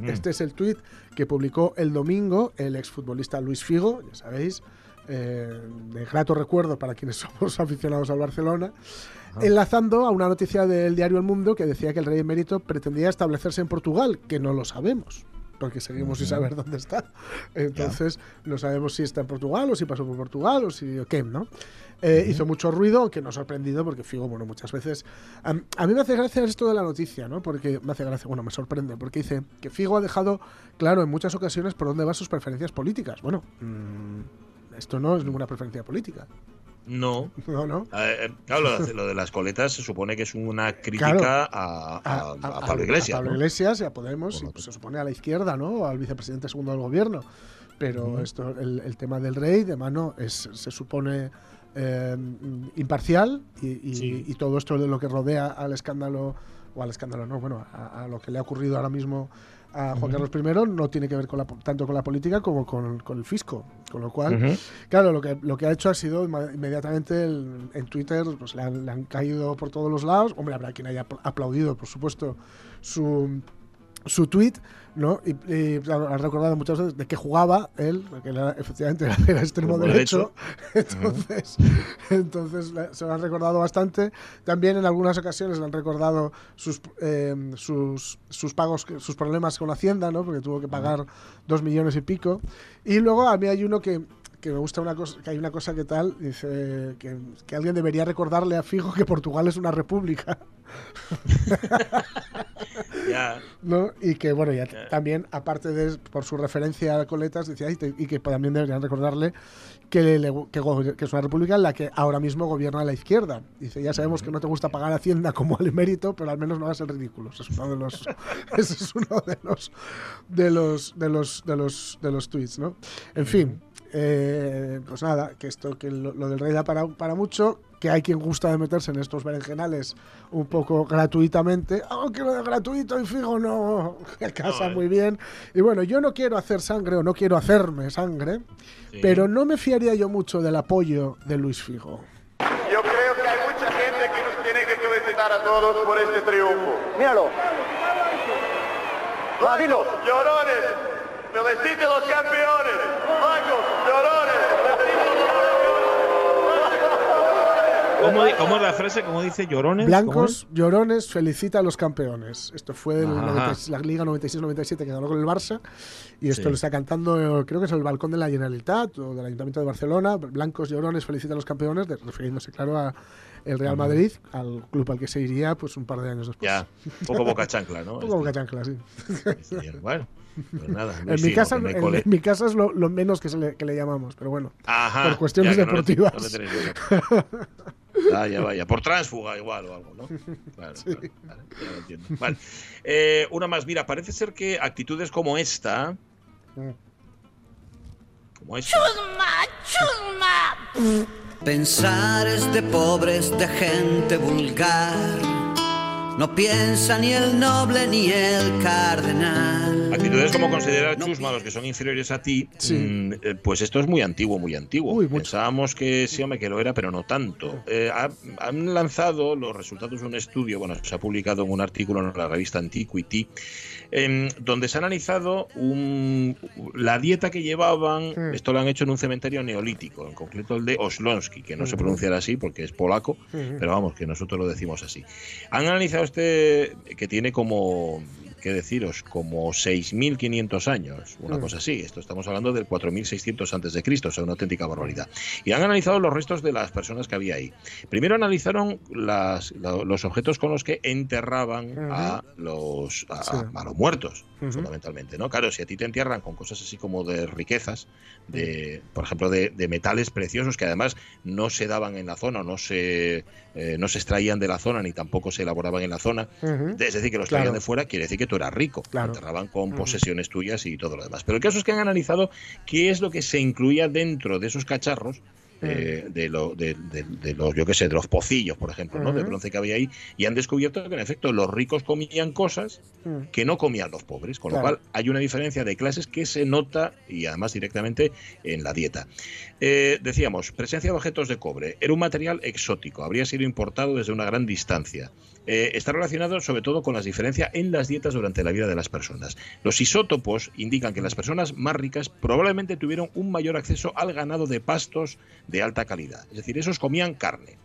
Mm. Este es el tuit que publicó el domingo el exfutbolista Luis Figo, ya sabéis, eh, de grato recuerdo para quienes somos aficionados al Barcelona, enlazando a una noticia del diario El Mundo que decía que el rey emérito pretendía establecerse en Portugal, que no lo sabemos. Porque seguimos sin saber dónde está. Entonces, no sabemos si está en Portugal o si pasó por Portugal o si o qué, ¿no? Eh, Hizo mucho ruido, aunque ha sorprendido porque Figo, bueno, muchas veces. A, a mí me hace gracia esto de la noticia, ¿no? Porque me hace gracia, bueno, me sorprende, porque dice que Figo ha dejado claro en muchas ocasiones por dónde van sus preferencias políticas. Bueno, mm, esto no es ninguna preferencia política. No. No, no. Eh, claro, lo de, lo de las coletas se supone que es una crítica Claro. a, a- a Pablo Iglesias. a Pablo ¿no? Iglesias y a Podemos, y lo pues se supone a la izquierda, ¿no? Al vicepresidente segundo del gobierno. Pero esto, el, el tema del rey, de mano, es, se supone eh, imparcial y, y- Sí. y todo esto de lo que rodea al escándalo, o al escándalo, no, bueno, a lo que le ha ocurrido ahora mismo a Juan. Carlos I no tiene que ver con la, tanto con la política como con, con el fisco. Con lo cual. Claro, lo que, lo que ha hecho ha sido inmediatamente el- en Twitter, pues le han, le han caído por todos los lados. Hombre, habrá quien haya apl- aplaudido, por supuesto, su, su tweet, ¿no? Y, y, claro, ha recordado muchas veces de que jugaba él, porque él era- efectivamente era, extremo Extremo derecho. Entonces, entonces la- se lo han recordado bastante. También en algunas ocasiones le han recordado sus, eh, sus, sus pagos, que- sus problemas con Hacienda, ¿no? Porque tuvo que pagar dos millones y pico. Y luego a mí hay uno que, que me gusta una cosa, que hay una cosa que tal, dice que, que alguien debería recordarle a Figo que Portugal es una república. ¿no? Y que, bueno, ya también, aparte de por su referencia a Coletas, decía, y, te- y que también deberían recordarle que, le- que, es una república en la que ahora mismo gobierna la izquierda. Dice, ya sabemos que no te gusta pagar Hacienda como al emérito, pero al menos no hagas el ridículo. Ese es uno de los, ese es uno de los, de los, de los, de los, de los tweets, ¿no? En fin. Eh, pues nada, que esto, que lo, lo del rey da para, para mucho, que hay quien gusta de meterse en estos berenjenales un poco gratuitamente, aunque lo de gratuito y fijo no casa No, eh. muy bien. Y bueno, yo no quiero hacer sangre o no quiero hacerme sangre, Sí. pero no me fiaría yo mucho del apoyo de Luis Figo. Yo creo que hay mucha gente que nos tiene que felicitar a todos por este triunfo. Míralo. Llorones. Felicite a los campeones. ¿Cómo, cómo es la frase? ¿Cómo dice llorones? Blancos, llorones, felicita a los campeones. Esto fue el Ajá. 90 la Liga 96-97 que ganó con el Barça. Y esto Sí. lo está cantando, eh, creo que es el balcón de la Generalitat o del Ayuntamiento de Barcelona. Blancos, llorones, felicita a los campeones, refiriéndose, claro, a el Real Madrid, al club al que se iría pues un par de años después. Ya, un poco boca chancla, ¿no? Un poco boca chancla, sí. Este, bueno, pues nada. En mi, casa, en, en mi casa es lo, lo menos que, se le, que le llamamos, pero bueno. Ajá, por cuestiones ya que no le- deportivas. no le. Vaya, vaya. Por tránsfuga igual o algo, ¿no? Claro, claro, vale, ya lo entiendo. Vale. Eh, una más, mira, parece ser que actitudes como esta. Como esta. Pensar es de pobres, de gente vulgar. No piensa ni el noble ni el cardenal. Actitudes como considerar chusma a los que son inferiores a ti, mm, eh, pues esto es muy antiguo, muy antiguo. Pensábamos que sí, hombre, que lo era, pero no tanto. Eh, ha- han lanzado los resultados de un estudio, bueno, se ha publicado en un artículo en la revista Antiquity, donde se ha analizado un- la dieta que llevaban, esto lo han hecho en un cementerio neolítico, en concreto el de Oslonsky, que no se Ujú. pronunciará así porque es polaco, Ujú. pero vamos, que nosotros lo decimos así. Han analizado este que tiene como, ¿qué deciros? Como 6.500 años, una Mm. cosa así. Esto estamos hablando del 4.600 antes de Cristo, o sea, una auténtica barbaridad. Y han analizado los restos de las personas que había ahí. Primero analizaron las- los objetos con los que enterraban a los, a, Sí. a los muertos, fundamentalmente, ¿no? Claro, si a ti te entierran con cosas así como de riquezas, de, por ejemplo, de, de metales preciosos que además no se daban en la zona, no se, eh, no se extraían de la zona ni tampoco se elaboraban en la zona, Ujú. es decir, que los Claro. traían de fuera, quiere decir que tú eras rico. Claro. Te enterraban con posesiones tuyas y todo lo demás. Pero el caso es que han analizado qué es lo que se incluía dentro de esos cacharros. eh, de, lo- de- de- de los, yo qué sé, de los pocillos, por ejemplo, ¿no? de bronce que había ahí, y han descubierto que en efecto los ricos comían cosas Mm. que no comían los pobres, con Claro. lo cual hay una diferencia de clases que se nota y además directamente en la dieta. Eh, decíamos, presencia de objetos de cobre. Era un material exótico, habría sido importado desde una gran distancia. Eh, está relacionado sobre todo con las diferencias en las dietas durante la vida de las personas. Los isótopos indican que las personas más ricas probablemente tuvieron un mayor acceso al ganado de pastos de alta calidad. Es decir, esos comían carne.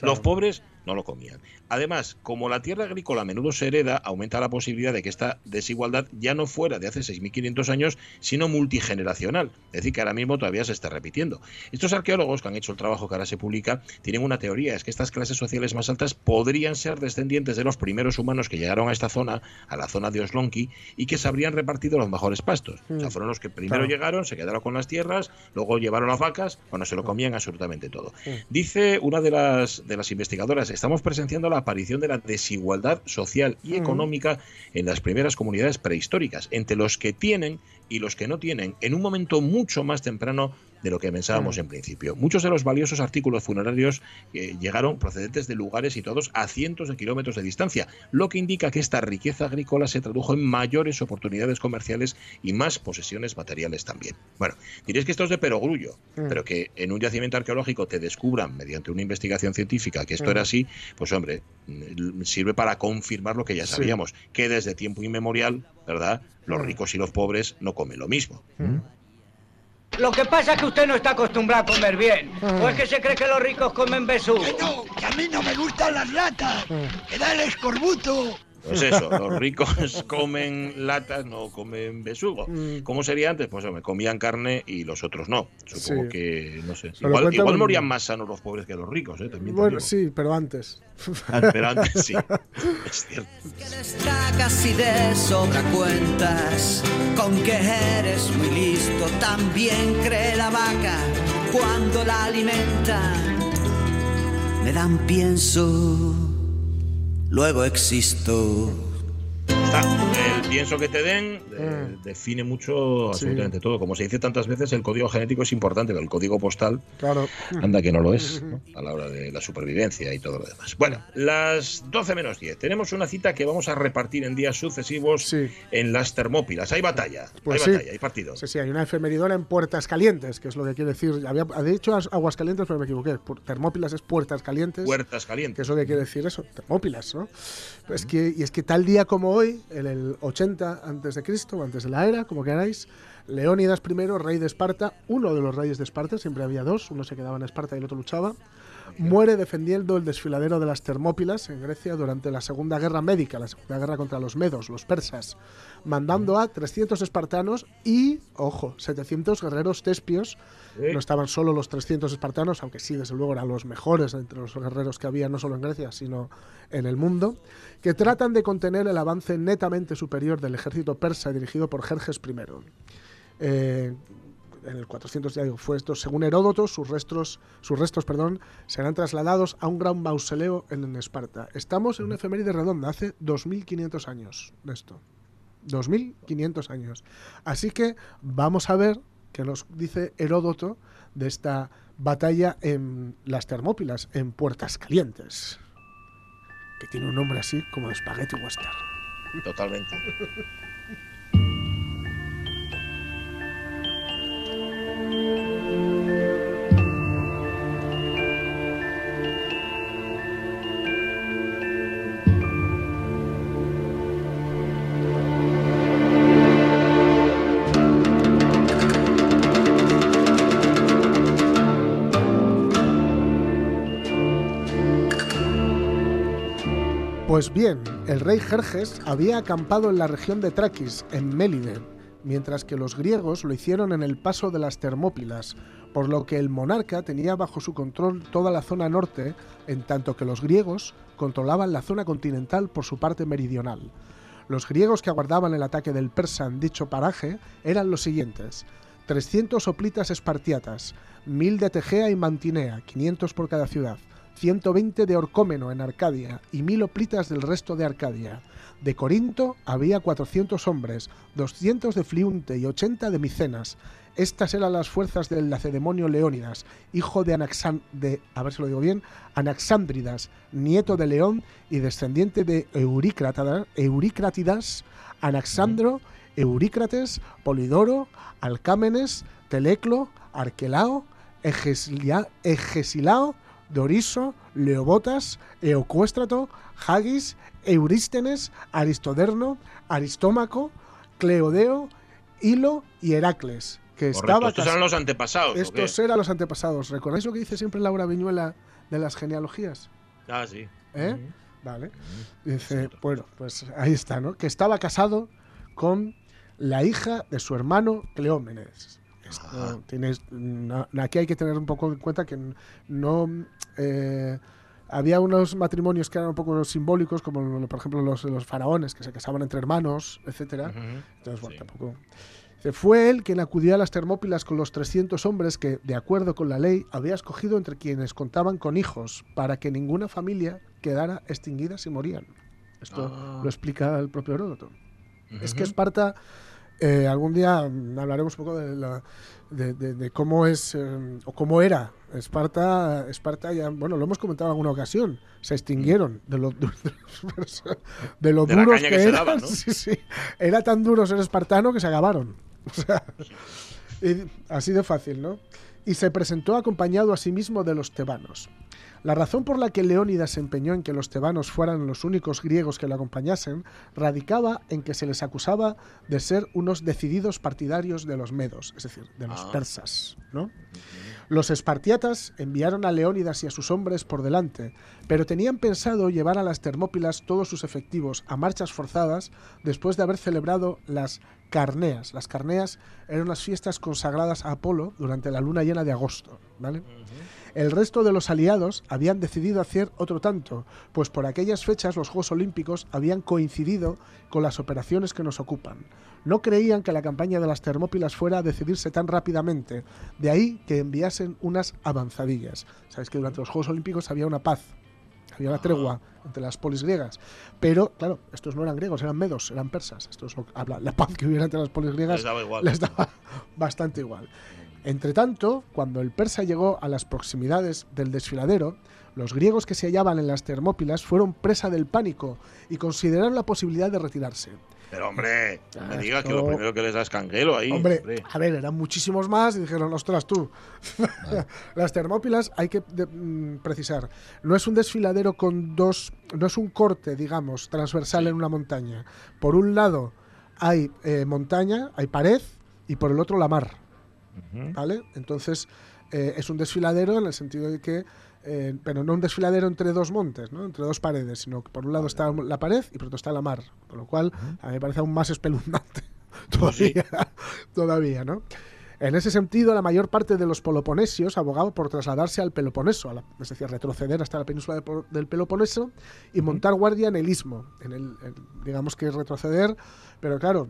Los pobres no lo comían. Además, como la tierra agrícola a menudo se hereda, aumenta la posibilidad de que esta desigualdad ya no fuera de hace 6.500 años, sino multigeneracional. Es decir, que ahora mismo todavía se está repitiendo. Estos arqueólogos que han hecho el trabajo que ahora se publica tienen una teoría, es que estas clases sociales más altas podrían ser descendientes de los primeros humanos que llegaron a esta zona, a la zona de Oslonki, y que se habrían repartido los mejores pastos. O sea, Mm. fueron los que primero Claro. llegaron, se quedaron con las tierras, luego llevaron las vacas, bueno, se lo comían absolutamente todo. Mm. Dice una de las, de las investigadoras, estamos presenciando la aparición de la desigualdad social y Mm. económica en las primeras comunidades prehistóricas, entre los que tienen y los que no tienen, en un momento mucho más temprano de lo que pensábamos Mm. en principio. Muchos de los valiosos artículos funerarios eh, llegaron procedentes de lugares situados a cientos de kilómetros de distancia, lo que indica que esta riqueza agrícola se tradujo en mayores oportunidades comerciales y más posesiones materiales también. Bueno, diréis que esto es de perogrullo, Mm. pero que en un yacimiento arqueológico te descubran mediante una investigación científica que esto Mm. era así, pues hombre, mm, sirve para confirmar lo que ya Sí. sabíamos, que desde tiempo inmemorial, ¿verdad? Los Mm. ricos y los pobres no comen lo mismo. Lo que pasa es que usted no está acostumbrado a comer bien. ¿O es que se cree que los ricos comen besugo? Que no, que a mí no me gustan las latas. Que da el escorbuto. Pues eso, los ricos comen latas, no comen besugo. Mm. ¿Cómo sería antes? Pues hombre, comían carne y los otros no. Supongo Sí. que, no sé. Igual, igual morían más sanos los pobres que los ricos, ¿eh? También Bueno, sí, pero antes. Ah, Pero antes sí, es cierto. Tragas y de sobra cuentas con que eres muy listo. También cree la vaca cuando la alimentan. Me dan pienso, luego existo. Está, el pienso que te den eh, define mucho absolutamente todo. Como se dice tantas veces, el código genético es importante, pero el código postal Claro. anda que no lo es ¿no? a la hora de la supervivencia y todo lo demás. Bueno, las 12 menos 10. Tenemos una cita que vamos a repartir en días sucesivos en las Termópilas. Hay batalla, Pues hay sí. batalla, hay partido. Sí, sí, hay una efemeridora en Puertas Calientes, que es lo que quiere decir. Había había dicho As- Aguas Calientes, pero me equivoqué. Termópilas es Puertas Calientes. Puertas calientes. Que es lo que quiere decir eso, Termópilas, ¿no? Pues es que, y es que tal día como hoy, en el 80 antes de Cristo, antes de la era, como queráis, Leónidas I, rey de Esparta, uno de los reyes de Esparta, siempre había dos, uno se quedaba en Esparta y el otro luchaba, muere defendiendo el desfiladero de las Termópilas en Grecia durante la Segunda Guerra Médica, la Segunda Guerra contra los medos, los persas, mandando a 300 espartanos y, ojo, 700 guerreros tespios. No estaban solo los 300 espartanos, aunque sí, desde luego, eran los mejores entre los guerreros que había, no solo en Grecia, sino en el mundo, que tratan de contener el avance netamente superior del ejército persa dirigido por Jerjes I. Eh, en el 400 ya digo, fue esto, según Heródoto, sus restos, sus restos, perdón, serán trasladados a un gran mausoleo en, Esparta. Estamos en una efeméride redonda, hace 2500 años de esto. 2500 años. Así que vamos a ver qué nos dice Heródoto de esta batalla en las Termópilas, en Puertas Calientes. Que tiene un nombre así como Spaghetti Western. Totalmente. Pues bien, el rey Jerjes había acampado en la región de Traquis, en Mélide, mientras que los griegos lo hicieron en el paso de las Termópilas, por lo que el monarca tenía bajo su control toda la zona norte, en tanto que los griegos controlaban la zona continental por su parte meridional. Los griegos que aguardaban el ataque del persa en dicho paraje eran los siguientes: 300 hoplitas espartiatas, 1000 de Tegea y Mantinea, 500 por cada ciudad, 120 de Orcómeno en Arcadia y 1000 hoplitas del resto de Arcadia. De Corinto había 400 hombres, 200 de Fliunte y 80 de Micenas. Estas eran las fuerzas del lacedemonio Leónidas, hijo de, Anaxan de a ver si lo digo bien, Anaxandridas, nieto de León y descendiente de Eurícratidas, Anaxandro, Eurícrates, Polidoro, Alcámenes, Teleclo, Arquelao, Egesilao, Doriso, Leobotas, Eocuéstrato, Hagis, Eurístenes, Aristoderno, Aristómaco, Cleodeo, Hilo y Heracles, que Correcto, estaba estos eran los antepasados. ¿o Estos eran los antepasados. ¿Recordáis lo que dice siempre Laura Viñuela de las genealogías? Ah, sí. ¿Eh? Vale. Dice, bueno, pues ahí está, ¿no? Que estaba casado con la hija de su hermano Cleómenes. Esto tienes, no- aquí hay que tener un poco en cuenta que no... eh, había unos matrimonios que eran un poco simbólicos, como por ejemplo los, los faraones, que se casaban entre hermanos, etcétera. Entonces, bueno, tampoco... Dice, Fue él quien acudió a las Termópilas con los 300 hombres que, de acuerdo con la ley, había escogido entre quienes contaban con hijos, para que ninguna familia quedara extinguida si morían. Esto Ah. lo explica el propio Heródoto. Es que. Esparta, eh, algún día mm, hablaremos un poco de, la- de- de- de cómo es eh, o cómo era Esparta. Esparta ya, bueno, lo hemos comentado en alguna ocasión, se extinguieron de lo, de, lo De la duros que, que eran. daba, ¿no? Sí, sí. Era tan duro ser espartano que se acabaron. O sea, y así de fácil, ¿no? Y se presentó acompañado a sí mismo de los tebanos. La razón por la que Leónidas se empeñó en que los tebanos fueran los únicos griegos que lo acompañasen radicaba en que se les acusaba de ser unos decididos partidarios de los medos, es decir, de los Ah. persas, ¿no? Los espartiatas enviaron a Leónidas y a sus hombres por delante, pero tenían pensado llevar a las Termópilas todos sus efectivos a marchas forzadas después de haber celebrado las carneas. Las carneas eran unas fiestas consagradas a Apolo durante la luna llena de agosto, ¿vale? El resto de los aliados habían decidido hacer otro tanto, pues por aquellas fechas los Juegos Olímpicos habían coincidido con las operaciones que nos ocupan. No creían que la campaña de las Termópilas fuera a decidirse tan rápidamente, de ahí que enviasen unas avanzadillas. Sabéis que durante los Juegos Olímpicos había una paz, había una tregua entre las polis griegas, pero claro, estos no eran griegos, eran medos, eran persas. Esto es lo que habla, la paz que hubiera entre las polis griegas Les daba igual. les daba bastante igual. Entre tanto, cuando el persa llegó a las proximidades del desfiladero, los griegos que se hallaban en las Termópilas fueron presa del pánico y consideraron la posibilidad de retirarse. Pero hombre, no me digas que lo primero que les da es canguelo ahí. Hombre, a ver, eran muchísimos más y dijeron, ostras tú, las Termópilas hay que de- mm, precisar, no es un desfiladero con dos, no es un corte, digamos, transversal en una montaña. Por un lado hay eh, montaña, hay pared, y por el otro la mar. ¿Vale? Entonces eh, es un desfiladero en el sentido de que, eh, pero no un desfiladero entre dos montes, ¿no? entre dos paredes, sino que por un lado está la pared y por otro está la mar, con lo cual a mí me parece aún más espeluznante todavía, todavía, ¿no? En ese sentido, la mayor parte de los peloponesios abogaba por trasladarse al Peloponeso, a la- es decir, retroceder hasta la península de del Peloponeso y montar guardia en el istmo. En el, en- digamos que retroceder, pero claro,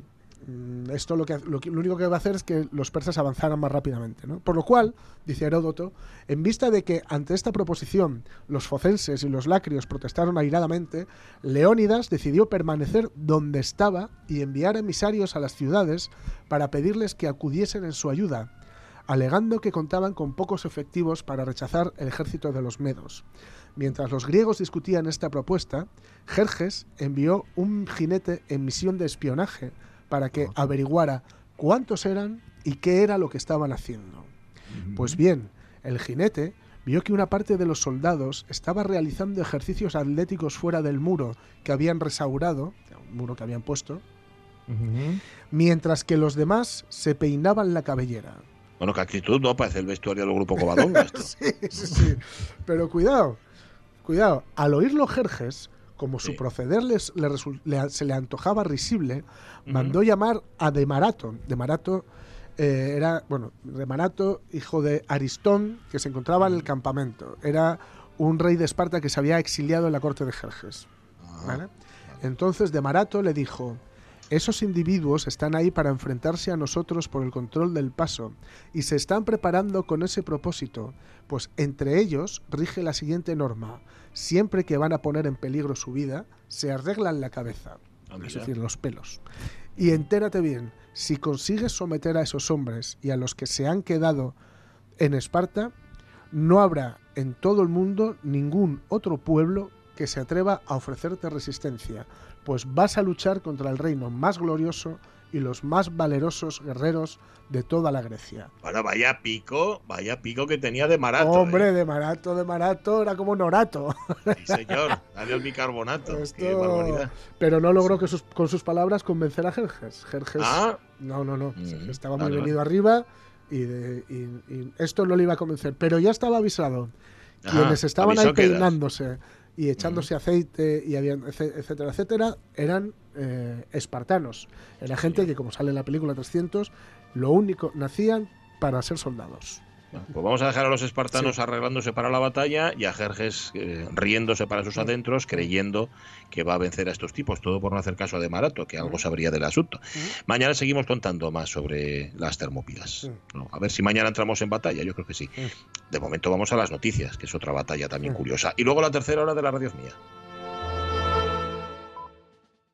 esto lo, que, lo, único que va a hacer es que los persas avanzaran más rápidamente. Por lo cual, dice Heródoto, en vista de que ante esta proposición los focenses y los lacrios protestaron airadamente, Leónidas decidió permanecer donde estaba y enviar emisarios a las ciudades para pedirles que acudiesen en su ayuda, alegando que contaban con pocos efectivos para rechazar el ejército de los medos. Mientras los griegos discutían esta propuesta, Jerjes envió un jinete en misión de espionaje para que averiguara cuántos eran y qué era lo que estaban haciendo. Pues bien, el jinete vio que una parte de los soldados estaba realizando ejercicios atléticos fuera del muro que habían restaurado, un muro que habían puesto, mientras que los demás se peinaban la cabellera. Bueno, qué actitud, ¿no? Parece el vestuario del grupo Covadonga esto. sí, sí, sí. Pero cuidado, cuidado. Al oírlo Jerjes, como su proceder les- le resul- le- se le antojaba risible, mandó llamar a Demarato. Demarato eh, era, bueno, Demarato, hijo de Aristón, que se encontraba en el campamento. Era un rey de Esparta que se había exiliado en la corte de Jerjes. ¿vale? Entonces Demarato le dijo, esos individuos están ahí para enfrentarse a nosotros por el control del paso y se están preparando con ese propósito, pues entre ellos rige la siguiente norma. Siempre que van a poner en peligro su vida, se arreglan la cabeza, Ah, es decir, los pelos. Y entérate bien, si consigues someter a esos hombres y a los que se han quedado en Esparta, no habrá en todo el mundo ningún otro pueblo que se atreva a ofrecerte resistencia, pues vas a luchar contra el reino más glorioso y los más valerosos guerreros de toda la Grecia. Bueno, vaya pico, vaya pico que tenía de Marato. Hombre, ¿eh? de Marato, de Marato, era como Norato. Sí, señor. Dale el bicarbonato. Esto- Qué barbaridad. Pero no logró que sus- con sus palabras convencer a Jerjes. Jerjes Ah. no, no, no. Mm, Estaba muy vale, venido arriba y, de- y- y esto no le iba a convencer. Pero ya estaba avisado. Ajá, Quienes estaban ahí quedas. Y echándose aceite y habían, etcétera, etcétera, eran eh, espartanos. Era gente que, como sale en la película 300, lo único, nacían para ser soldados. Pues vamos a dejar a los espartanos Sí. arreglándose para la batalla y a Jerjes eh, riéndose para sus adentros, creyendo que va a vencer a estos tipos, todo por no hacer caso a De Marato, que algo sabría del asunto. Mañana seguimos contando más sobre las termópilas. ¿no? A ver si mañana entramos en batalla, yo creo que sí. De momento vamos a las noticias, que es otra batalla también curiosa. Y luego la tercera hora de la radio es mía.